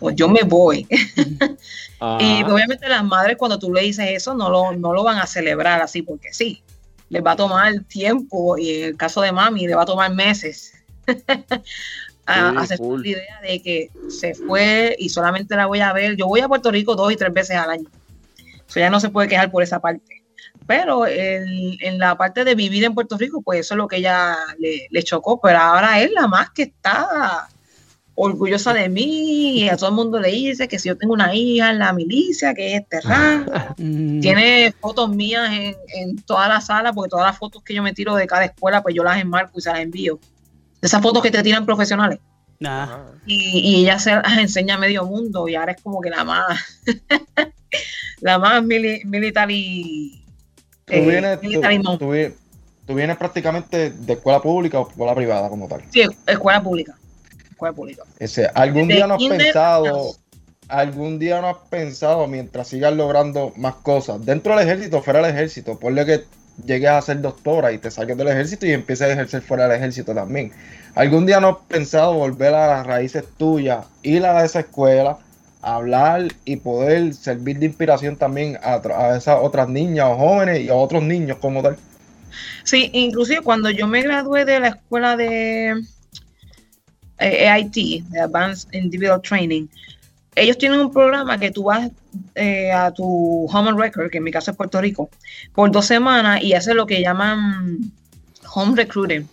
o yo me voy. y obviamente las madres cuando tú le dices eso no lo, no lo van a celebrar así porque sí. Les va a tomar tiempo y en el caso de mami le va a tomar meses. a hacer la idea de que se fue y solamente la voy a ver. Yo voy a Puerto Rico dos y tres veces al año. O sea, ya no se puede quejar por esa parte. Pero en, la parte de vivir en Puerto Rico, pues eso es lo que ella le, chocó. Pero ahora es la más que está orgullosa de mí y a todo el mundo le dice que si yo tengo una hija en la milicia, que es terrán, mm. tiene fotos mías en, toda la sala, porque todas las fotos que yo me tiro de cada escuela, pues yo las enmarco y se las envío. Esas fotos que te tiran profesionales. Y, ella se las enseña a medio mundo y ahora es como que la más, la más militar y Tú vienes, prácticamente de escuela pública o escuela privada como tal. Sí, escuela pública. Escuela pública. Ese, ¿Algún día no has pensado, algún día no has pensado mientras sigas logrando más cosas dentro del ejército, fuera del ejército? Ponle que llegues a ser doctora y te salgas del ejército y empieces a ejercer fuera del ejército también. ¿Algún día no has pensado volver a las raíces tuyas, ir a esa escuela? hablar y poder servir de inspiración también a, esas otras niñas o jóvenes y a otros niños como tal. Sí, inclusive cuando yo me gradué de la escuela de AIT, de Advanced Individual Training, ellos tienen un programa que tú vas eh, a tu home record, que en mi caso es Puerto Rico, por dos semanas y haces lo que llaman home recruiting.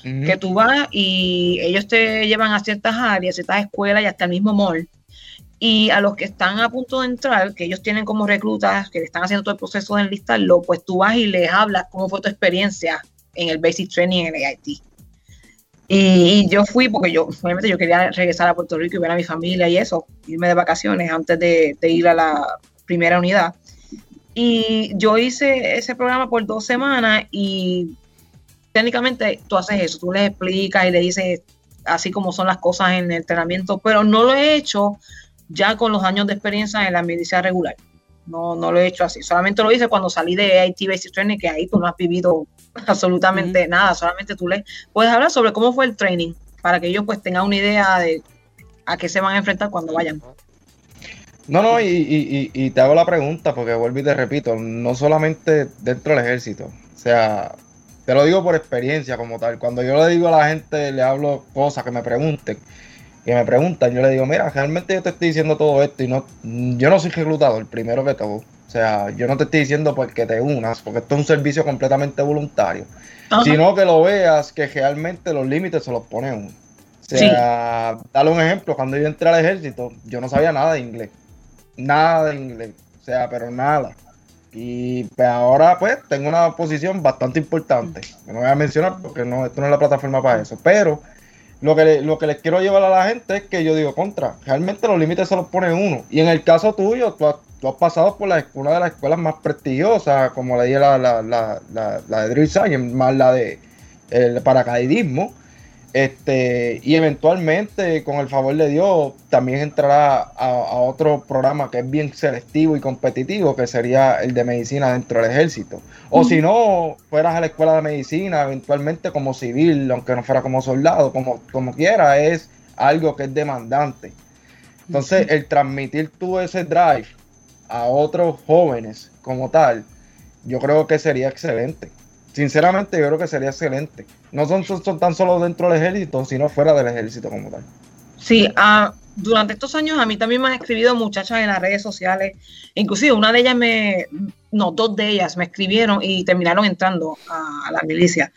Que tú vas y ellos te llevan a ciertas áreas, ciertas escuelas y hasta el mismo mall y a los que están a punto de entrar, que ellos tienen como reclutas, que le están haciendo todo el proceso de enlistarlo, pues tú vas y les hablas cómo fue tu experiencia en el Basic Training en el AIT. Y, yo fui porque yo, obviamente, yo quería regresar a Puerto Rico y ver a mi familia y eso, irme de vacaciones antes de, ir a la primera unidad. Y yo hice ese programa por dos semanas y técnicamente tú haces eso, tú les explicas y le dices así como son las cosas en el entrenamiento, pero no lo he hecho ya con los años de experiencia en la milicia regular. No, no lo he hecho así. Solamente lo hice cuando salí de IT Basic Training, que ahí tú no has vivido absolutamente nada. Solamente tú le puedes hablar sobre cómo fue el training para que ellos pues tengan una idea de a qué se van a enfrentar cuando vayan. No, no, y, y, te hago la pregunta porque vuelvo y te repito, no solamente dentro del ejército, o sea, te lo digo por experiencia como tal. Cuando yo le digo a la gente, le hablo cosas que me pregunten, que me preguntan, yo le digo, mira, realmente yo te estoy diciendo todo esto y no, yo no soy reclutador, primero que todo. O sea, yo no te estoy diciendo porque te unas, porque esto es un servicio completamente voluntario, sino que lo veas que realmente los límites se los pone uno. O sea, dale un ejemplo, cuando yo entré al ejército, yo no sabía nada de inglés, nada de inglés, o sea, pero nada. Y pues ahora pues tengo una posición bastante importante, no voy a mencionar porque no, esto no es la plataforma para eso, pero lo que, lo que les quiero llevar a la gente es que yo digo contra. Realmente los límites se los pone uno. Y en el caso tuyo, tú has, pasado por la, una de las escuelas más prestigiosas, como la, la, la, la, la de Drill Science, más la de el paracaidismo. Este, y eventualmente, con el favor de Dios, también entrará a, otro programa que es bien selectivo y competitivo, que sería el de medicina dentro del ejército. O si no, fueras a la escuela de medicina, eventualmente como civil, aunque no fuera como soldado, como, como quiera, es algo que es demandante. Entonces, el transmitir tú ese drive a otros jóvenes como tal, yo creo que sería excelente. Sinceramente, yo creo que sería excelente. No son, tan solo dentro del ejército, sino fuera del ejército como tal. Sí, ah, durante estos años a mí también me han escribido muchachas en las redes sociales. Inclusive una de ellas me, no, dos de ellas me escribieron y terminaron entrando a, la milicia.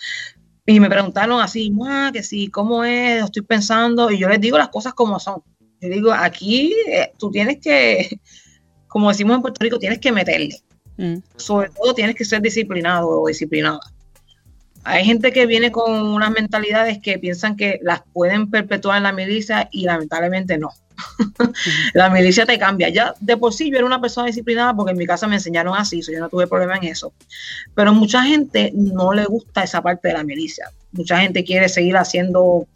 Y me preguntaron así, que sí, ¿cómo es? Estoy pensando. Y yo les digo las cosas como son. Yo digo, aquí eh, tú tienes que, como decimos en Puerto Rico, tienes que meterle. Mm. Sobre todo tienes que ser disciplinado o disciplinada. Hay gente que viene con unas mentalidades que piensan que las pueden perpetuar en la milicia y lamentablemente no. la milicia te cambia. Ya de por sí yo era una persona disciplinada porque en mi casa me enseñaron así, yo no tuve problema en eso. Pero mucha gente no le gusta esa parte de la milicia. Mucha gente quiere seguir haciendo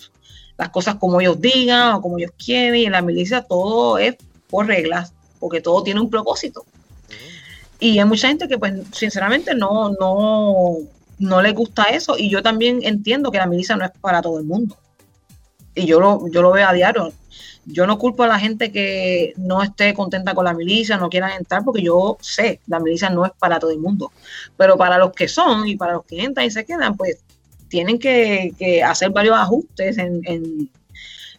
las cosas como ellos digan o como ellos quieren y en la milicia todo es por reglas, porque todo tiene un propósito. Y hay mucha gente que pues sinceramente no, no, no le gusta eso y yo también entiendo que la milicia no es para todo el mundo. Y yo lo, yo lo veo a diario. Yo no culpo a la gente que no esté contenta con la milicia, no quieran entrar, porque yo sé, la milicia no es para todo el mundo. Pero para los que son y para los que entran y se quedan, pues tienen que, hacer varios ajustes en,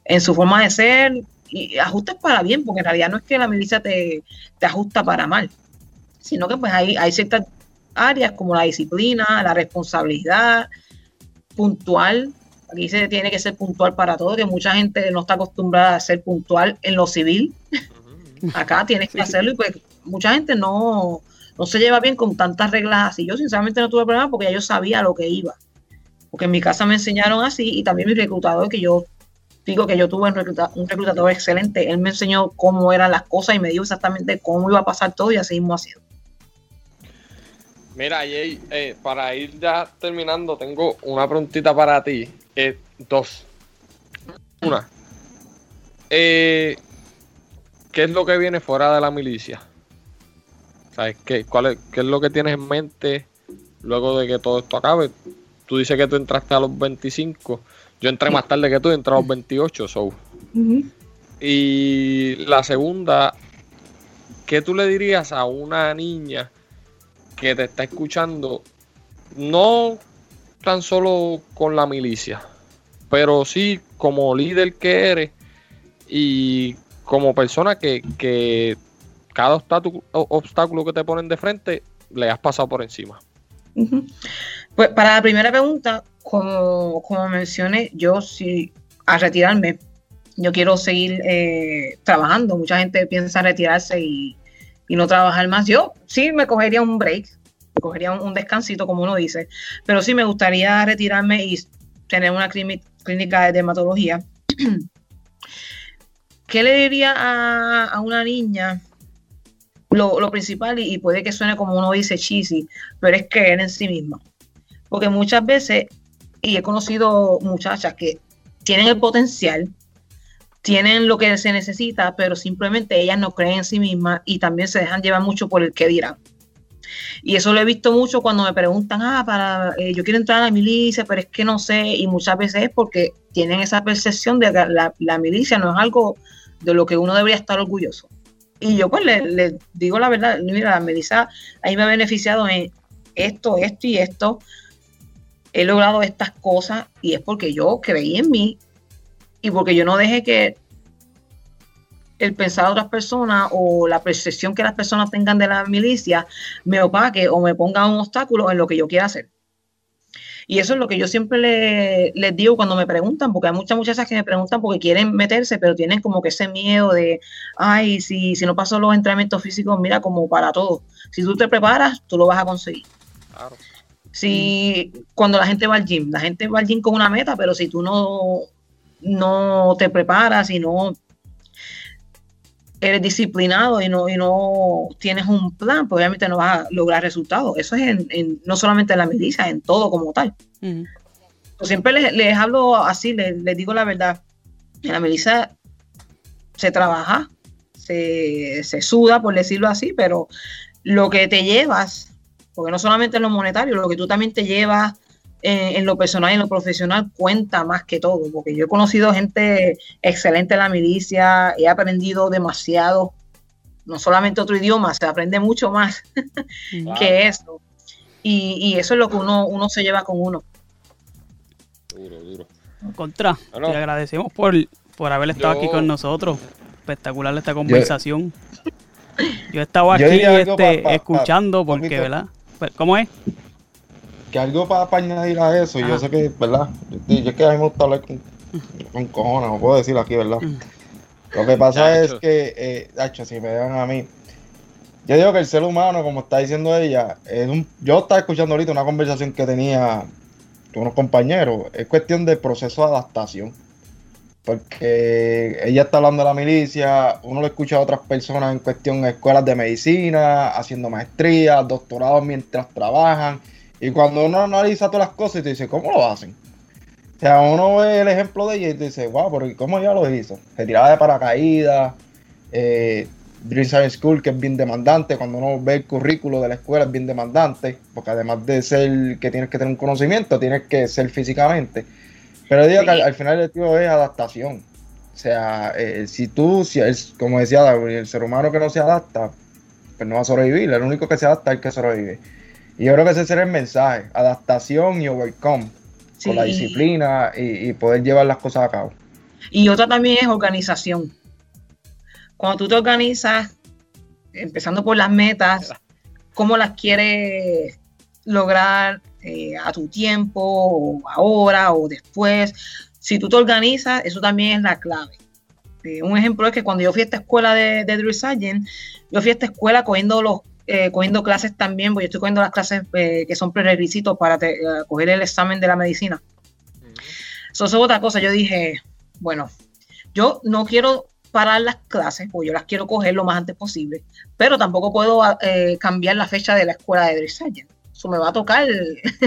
en, su forma de ser y ajustes para bien, porque en realidad no es que la milicia te, te ajusta para mal, sino que pues hay, hay ciertas áreas como la disciplina, la responsabilidad, puntual. Aquí se tiene que ser puntual para todo, que mucha gente no está acostumbrada a ser puntual en lo civil. Acá tienes que hacerlo y pues mucha gente no, no se lleva bien con tantas reglas así. Yo sinceramente no tuve problema porque ya yo sabía lo que iba. Porque en mi casa me enseñaron así y también mi reclutador, que yo digo que yo tuve un, un reclutador excelente, él me enseñó cómo eran las cosas y me dijo exactamente cómo iba a pasar todo y así mismo haciendo. Mira, Jay, eh, para ir ya terminando, tengo una preguntita para ti. Eh, dos. Una. Eh, ¿Qué es lo que viene fuera de la milicia? ¿Sabes qué, cuál es, qué es lo que tienes en mente luego de que todo esto acabe? Tú dices que tú entraste a los 25. Yo entré más tarde que tú, entré a los 28. So. Y la segunda, ¿qué tú le dirías a una niña que te está escuchando, no tan solo con la milicia, pero sí como líder que eres y como persona que, cada obstáculo, que te ponen de frente le has pasado por encima. Pues para la primera pregunta, como, como mencioné, yo sí, a retirarme, yo quiero seguir eh, trabajando. Mucha gente piensa retirarse y, y no trabajar más. Yo sí me cogería un break, cogería un, descansito, como uno dice, pero sí me gustaría retirarme y tener una clínica de dermatología. ¿Qué le diría a, una niña? Lo, principal, y, puede que suene como uno dice cheesy, pero es creer en sí misma. Porque muchas veces, y he conocido muchachas que tienen el potencial, tienen lo que se necesita, pero simplemente ellas no creen en sí mismas y también se dejan llevar mucho por el que dirán. Y eso lo he visto mucho cuando me preguntan, ah, para, eh, yo quiero entrar a la milicia, pero es que no sé, y muchas veces es porque tienen esa percepción de que la, milicia no es algo de lo que uno debería estar orgulloso. Y yo pues le, digo la verdad, mira, la milicia ahí me ha beneficiado en esto, esto y esto. He logrado estas cosas y es porque yo creí en mí y porque yo no dejé que el pensar de otras personas o la percepción que las personas tengan de la milicia me opaque o me ponga un obstáculo en lo que yo quiera hacer. Y eso es lo que yo siempre les digo cuando me preguntan, porque hay muchas muchachas que me preguntan porque quieren meterse, pero tienen como que ese miedo de, ay, si, si no paso los entrenamientos físicos, mira, como para todo. Si tú te preparas, tú lo vas a conseguir. Si cuando la gente va al gym, la gente va al gym con una meta, pero si tú no no te preparas y no eres disciplinado y no, y no tienes un plan, pues obviamente no vas a lograr resultados. Eso es en, no solamente en la milicia, en todo como tal. siempre les, hablo así, les, digo la verdad. En la milicia se trabaja, se, se, suda, por decirlo así, pero lo que te llevas, porque no solamente en lo monetario, lo que tú también te llevas en, lo personal y en lo profesional cuenta más que todo, porque yo he conocido gente excelente en la milicia, he aprendido demasiado, no solamente otro idioma, se aprende mucho más que eso. Y, eso es lo que uno, uno se lleva con uno. Duro, duro. Contra, te agradecemos por, por haber estado aquí con nosotros. Espectacular esta conversación. Yo, he estado aquí este, escuchando porque, ¿verdad? Pues, ¿Cómo es? Que algo para, añadir a eso, yo sé que, ¿verdad? Yo, es que a mí me gusta hablar con, con cojones, no puedo decirlo aquí, ¿verdad? Lo que pasa es que, eh, hecho, si me dan a mí, yo digo que el ser humano, como está diciendo ella, es un, yo estaba escuchando ahorita una conversación que tenía con unos compañeros, es cuestión de proceso de adaptación. Porque ella está hablando de la milicia, uno lo escucha a otras personas en cuestión de escuelas de medicina, haciendo maestrías, doctorados mientras trabajan y cuando uno analiza todas las cosas y te dice, ¿cómo lo hacen? O sea, uno ve el ejemplo de ella y te dice, wow, pero ¿cómo ella lo hizo? Se tiraba de paracaídas, eh, Dream Science School, que es bien demandante, cuando uno ve el currículo de la escuela es bien demandante, porque además de ser que tienes que tener un conocimiento, tienes que ser físicamente. Pero digo que al, final el tío es adaptación. O sea, eh, si tú, si es, como decía el ser humano que no se adapta, pues no va a sobrevivir. El único que se adapta es el que sobrevive. Y yo creo que ese será el mensaje, adaptación y overcome, con la disciplina y, poder llevar las cosas a cabo. Y otra también es organización. Cuando tú te organizas, empezando por las metas, cómo las quieres lograr eh, a tu tiempo, o ahora o después. Si tú te organizas, eso también es la clave. Eh, un ejemplo es que cuando yo fui a esta escuela de, de Drew Sargent, yo fui a esta escuela cogiendo los eh, cogiendo clases también, porque yo estoy cogiendo las clases eh, que son prerequisitos para eh, coger el examen de la medicina. Eso es otra cosa. Yo dije, bueno, yo no quiero parar las clases, porque yo las quiero coger lo más antes posible, pero tampoco puedo cambiar la fecha de la escuela de Dress Eso me va a tocar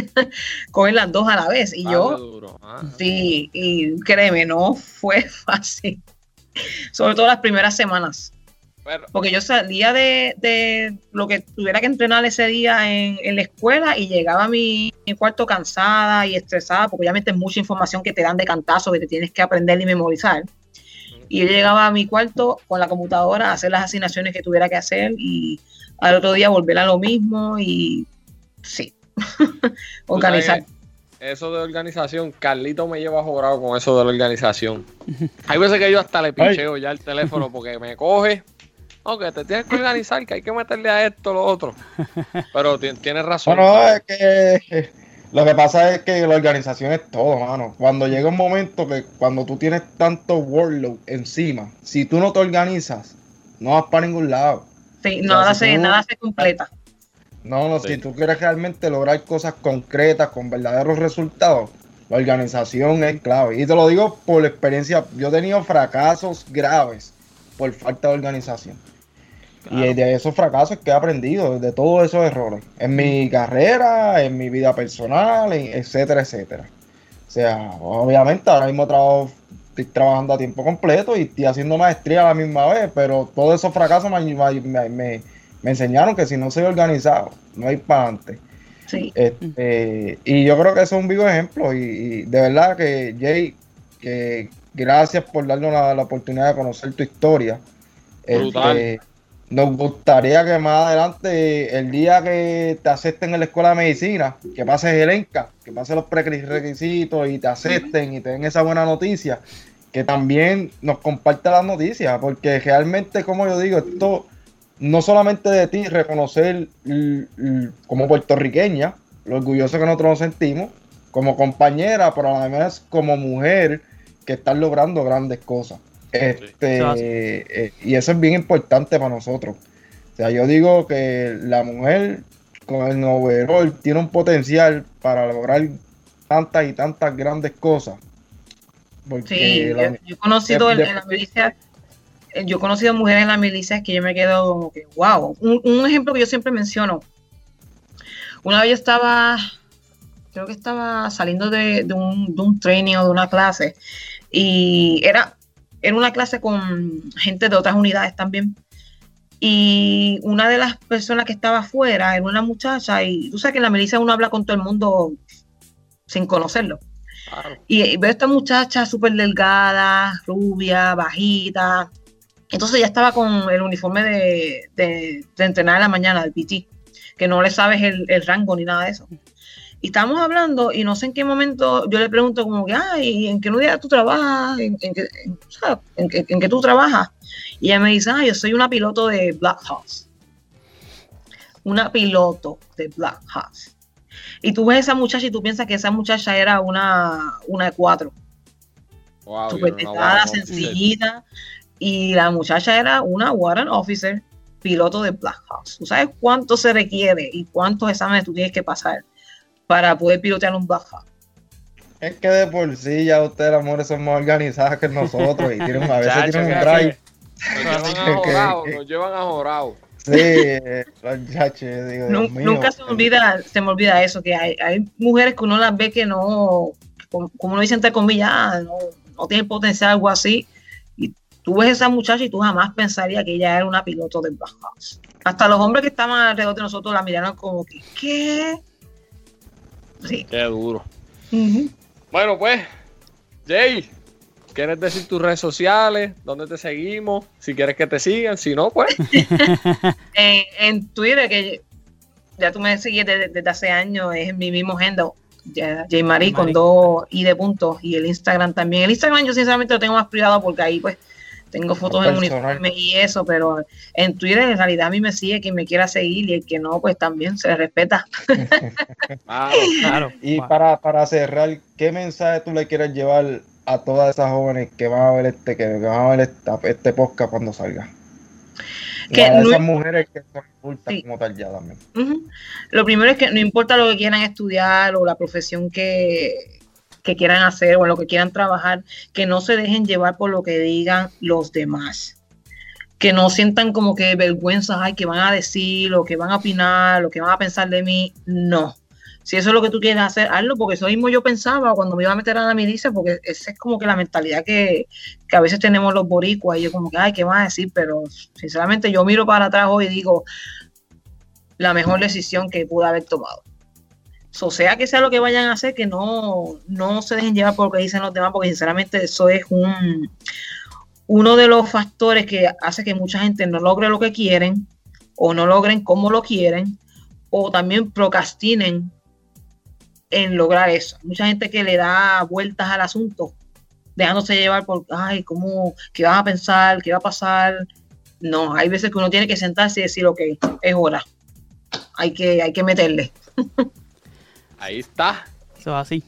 coger las dos a la vez. Y yo, ah. sí, y créeme, no fue fácil. Sobre todo las primeras semanas. Porque yo salía de, lo que tuviera que entrenar ese día en, la escuela y llegaba a mi, cuarto cansada y estresada, porque obviamente es mucha información que te dan de cantazo que te tienes que aprender y memorizar. Y yo llegaba a mi cuarto con la computadora a hacer las asignaciones que tuviera que hacer y al otro día volver a lo mismo y sí, organizar. Eso de organización, Carlito me lleva jurado con eso de la organización. Hay veces que yo hasta le picheo ya el teléfono porque me coge que te tienes que organizar, que hay que meterle a esto, lo otro. Pero tienes razón. Bueno, es que lo que pasa es que la organización es todo, mano. Cuando llega un momento que cuando tú tienes tanto workload encima, si tú no te organizas, no vas para ningún lado. Sí, nada, se, nada se completa. No, no, si tú quieres realmente lograr cosas concretas con verdaderos resultados, la organización es clave. Y te lo digo por experiencia, yo he tenido fracasos graves por falta de organización. Y de esos fracasos que he aprendido, de todos esos errores, en mi carrera, en mi vida personal, etcétera, etcétera. O sea, obviamente ahora mismo trabajo, estoy trabajando a tiempo completo y estoy haciendo maestría a la misma vez, pero todos esos fracasos me, enseñaron que si no soy organizado, no hay para adelante. Sí. Este, y yo creo que eso es un vivo ejemplo. Y, de verdad que, Jay, que gracias por darnos la, oportunidad de conocer tu historia. Este, nos gustaría que más adelante, el día que te acepten en la escuela de medicina, que pases el ENCA, que pases los prerequisitos y te acepten y te den esa buena noticia, que también nos comparta las noticias, porque realmente, como yo digo, esto no solamente de ti reconocer como puertorriqueña, lo orgulloso que nosotros nos sentimos, como compañera, pero además como mujer que están logrando grandes cosas. Este, eh, y eso es bien importante para nosotros. O sea, yo digo que la mujer con el overall tiene un potencial para lograr tantas y tantas grandes cosas. Porque Sí, la- yo, yo he conocido de- en, en la milicia, eh, yo he conocido mujeres en la milicia que yo me quedo como que, wow. Un, un ejemplo que yo siempre menciono. Una vez yo estaba, creo que estaba saliendo de, de un, de un training o de una clase y era, era una clase con gente de otras unidades también. Y una de las personas que estaba afuera era una muchacha y tú sabes que en la milicia uno habla con todo el mundo sin conocerlo. Claro. Y, y veo a esta muchacha súper delgada, rubia, bajita. Entonces ella estaba con el uniforme de, de- de entrenar en la mañana, del PT, que no le sabes el, el rango ni nada de eso. Y estábamos hablando y no sé en qué momento yo le pregunto como que, ay, ¿en qué unidad tú trabajas? ¿En, en qué, en- o sea, ¿en qué- en qué tú trabajas? Y ella me dice, ah, yo soy una piloto de Black Hawks. Una piloto de Black Hawks. Y tú ves a esa muchacha y tú piensas que esa muchacha era una, una de cuatro. Wow, una guapa, sencillita. Y la muchacha era una warrant officer, piloto de Black Hawks. ¿Tú sabes cuánto se requiere y cuántos exámenes tú tienes que pasar para poder pilotear un Hawk? Es que de por sí ya ustedes las mujeres son más organizadas que nosotros y tienen, a veces Chacho, tienen un que- drive. Nos llevan a jorado, que- nos llevan a jorado. Sí, eh, chachos, yo digo, Dios Nun- mío. Nunca se me olvida, se me olvida eso, que hay, hay mujeres que uno las ve que no, como, como uno dice entre comillas, ah, no, no tienen potencial, algo así. Y tú ves a esa muchacha y tú jamás pensarías que ella era una piloto de Hawks. Hasta los hombres que estaban alrededor de nosotros la miraron como que, ¿qué? Sí. Qué duro. Bueno, pues, Jay, ¿quieres decir tus redes sociales? ¿Dónde te seguimos? Si quieres que te sigan, si no, pues. En, en Twitter, que ya tú me seguís desde, desde hace años, es mi mismo handle, ya, J Marie con dos i de puntos y el Instagram también. El Instagram yo sinceramente lo tengo más privado porque ahí pues tengo fotos en uniforme y eso, pero en Twitter en realidad a mí me sigue quien me quiera seguir y el que no, pues también se le respeta. Claro. Claro. Y Wow. para, para cerrar, ¿qué mensaje tú le quieres llevar a todas esas jóvenes que van a ver este, que van a ver esta- este podcast cuando salga? Que a no- esas mujeres que son adultas Sí. como tal ya también. Lo primero es que no importa lo que quieran estudiar o la profesión que, que quieran hacer o en lo que quieran trabajar, que no se dejen llevar por lo que digan los demás. Que no sientan como que vergüenza, ay, que van a decir, o que van a opinar, o que van a pensar de mí. No. Si eso es lo que tú quieres hacer, hazlo, porque eso mismo yo pensaba cuando me iba a meter a la milicia, porque esa es como que la mentalidad que, que a veces tenemos los boricuas, y yo como que, ay, ¿qué van a decir? Pero sinceramente yo miro para atrás hoy y digo, la mejor decisión que pude haber tomado. O sea que sea lo que vayan a hacer, que no, no se dejen llevar por lo que dicen los demás, porque sinceramente eso es un uno de los factores que hace que mucha gente no logre lo que quieren, o no logren como lo quieren, o también procrastinen en lograr eso. Mucha gente que le da vueltas al asunto, dejándose llevar por, ay, ¿cómo? ¿Qué vas a pensar? ¿Qué va a pasar? No, hay veces que uno tiene que sentarse y decir, ok, es hora. Hay que, hay que meterle. Ahí está, Eso es así.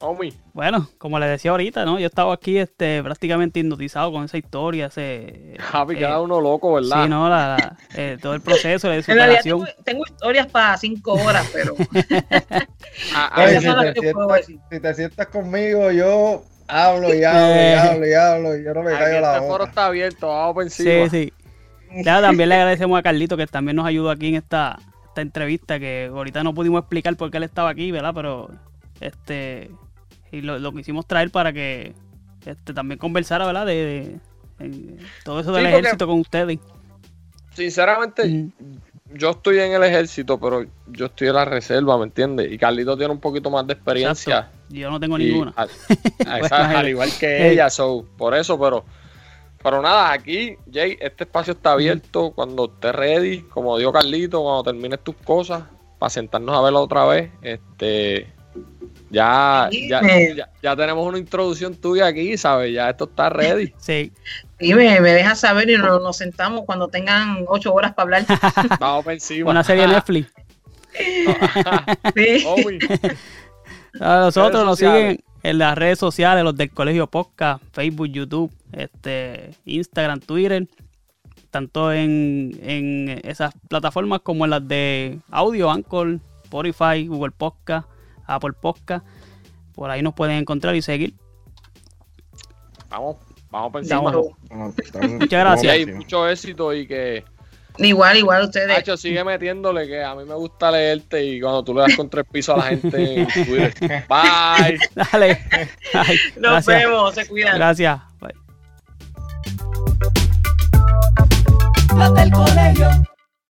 homie. Bueno, como les decía ahorita, ¿no? Yo estaba aquí este, prácticamente hipnotizado con esa historia, ese... Javi, eh, uno loco, ¿verdad? Sí, ¿no? La, la- eh, todo el proceso de En realidad superación. tengo, tengo historias para cinco horas, pero si, te sientas, decir. si te sientas conmigo, yo hablo y hablo y hablo y hablo y yo no me callo la este foro boca. está abierto, vamos por encima. Sí, sí. Ya, también le agradecemos a Carlito que también nos ayudó aquí en esta, esta entrevista que ahorita no pudimos explicar por qué él estaba aquí, ¿verdad? Pero este y lo, lo quisimos traer para que este también conversara, ¿verdad? De, todo eso del ejército con ustedes. Sinceramente, Mm. yo estoy en el ejército, pero yo estoy en la reserva, ¿me entiendes? Y Carlito tiene un poquito más de experiencia. Exacto. Yo no tengo Y ninguna. al, a al igual que eh. ella, so, por eso, pero pero nada, aquí, Jay, este espacio está abierto cuando estés ready, como dijo Carlito, cuando termines tus cosas, para sentarnos a verla otra vez. Este ya, ya, ya, ya tenemos una introducción tuya aquí, ¿sabes? Ya esto está ready. Sí. y me, me dejas saber y nos, nos sentamos cuando tengan ocho horas para hablar. Vamos encima. Una serie de Netflix. Sí. A nosotros nos siguen en las redes sociales, los del Colegio Podcast, Facebook, YouTube, este, Instagram, Twitter, tanto en, en esas plataformas como en las de audio, Anchor, Spotify, Google Podcast, Apple Podcast. Por ahí nos pueden encontrar y seguir. Vamos, vamos estamos- Muchas gracias. Mucho éxito y que Igual, igual ustedes. Nacho sigue metiéndole que a mí me gusta leerte y cuando tú le das contra el piso a la gente en Twitter. Bye. Dale. Ay, Nos gracias. vemos, se cuidan. Gracias. Bye. Los del colegio.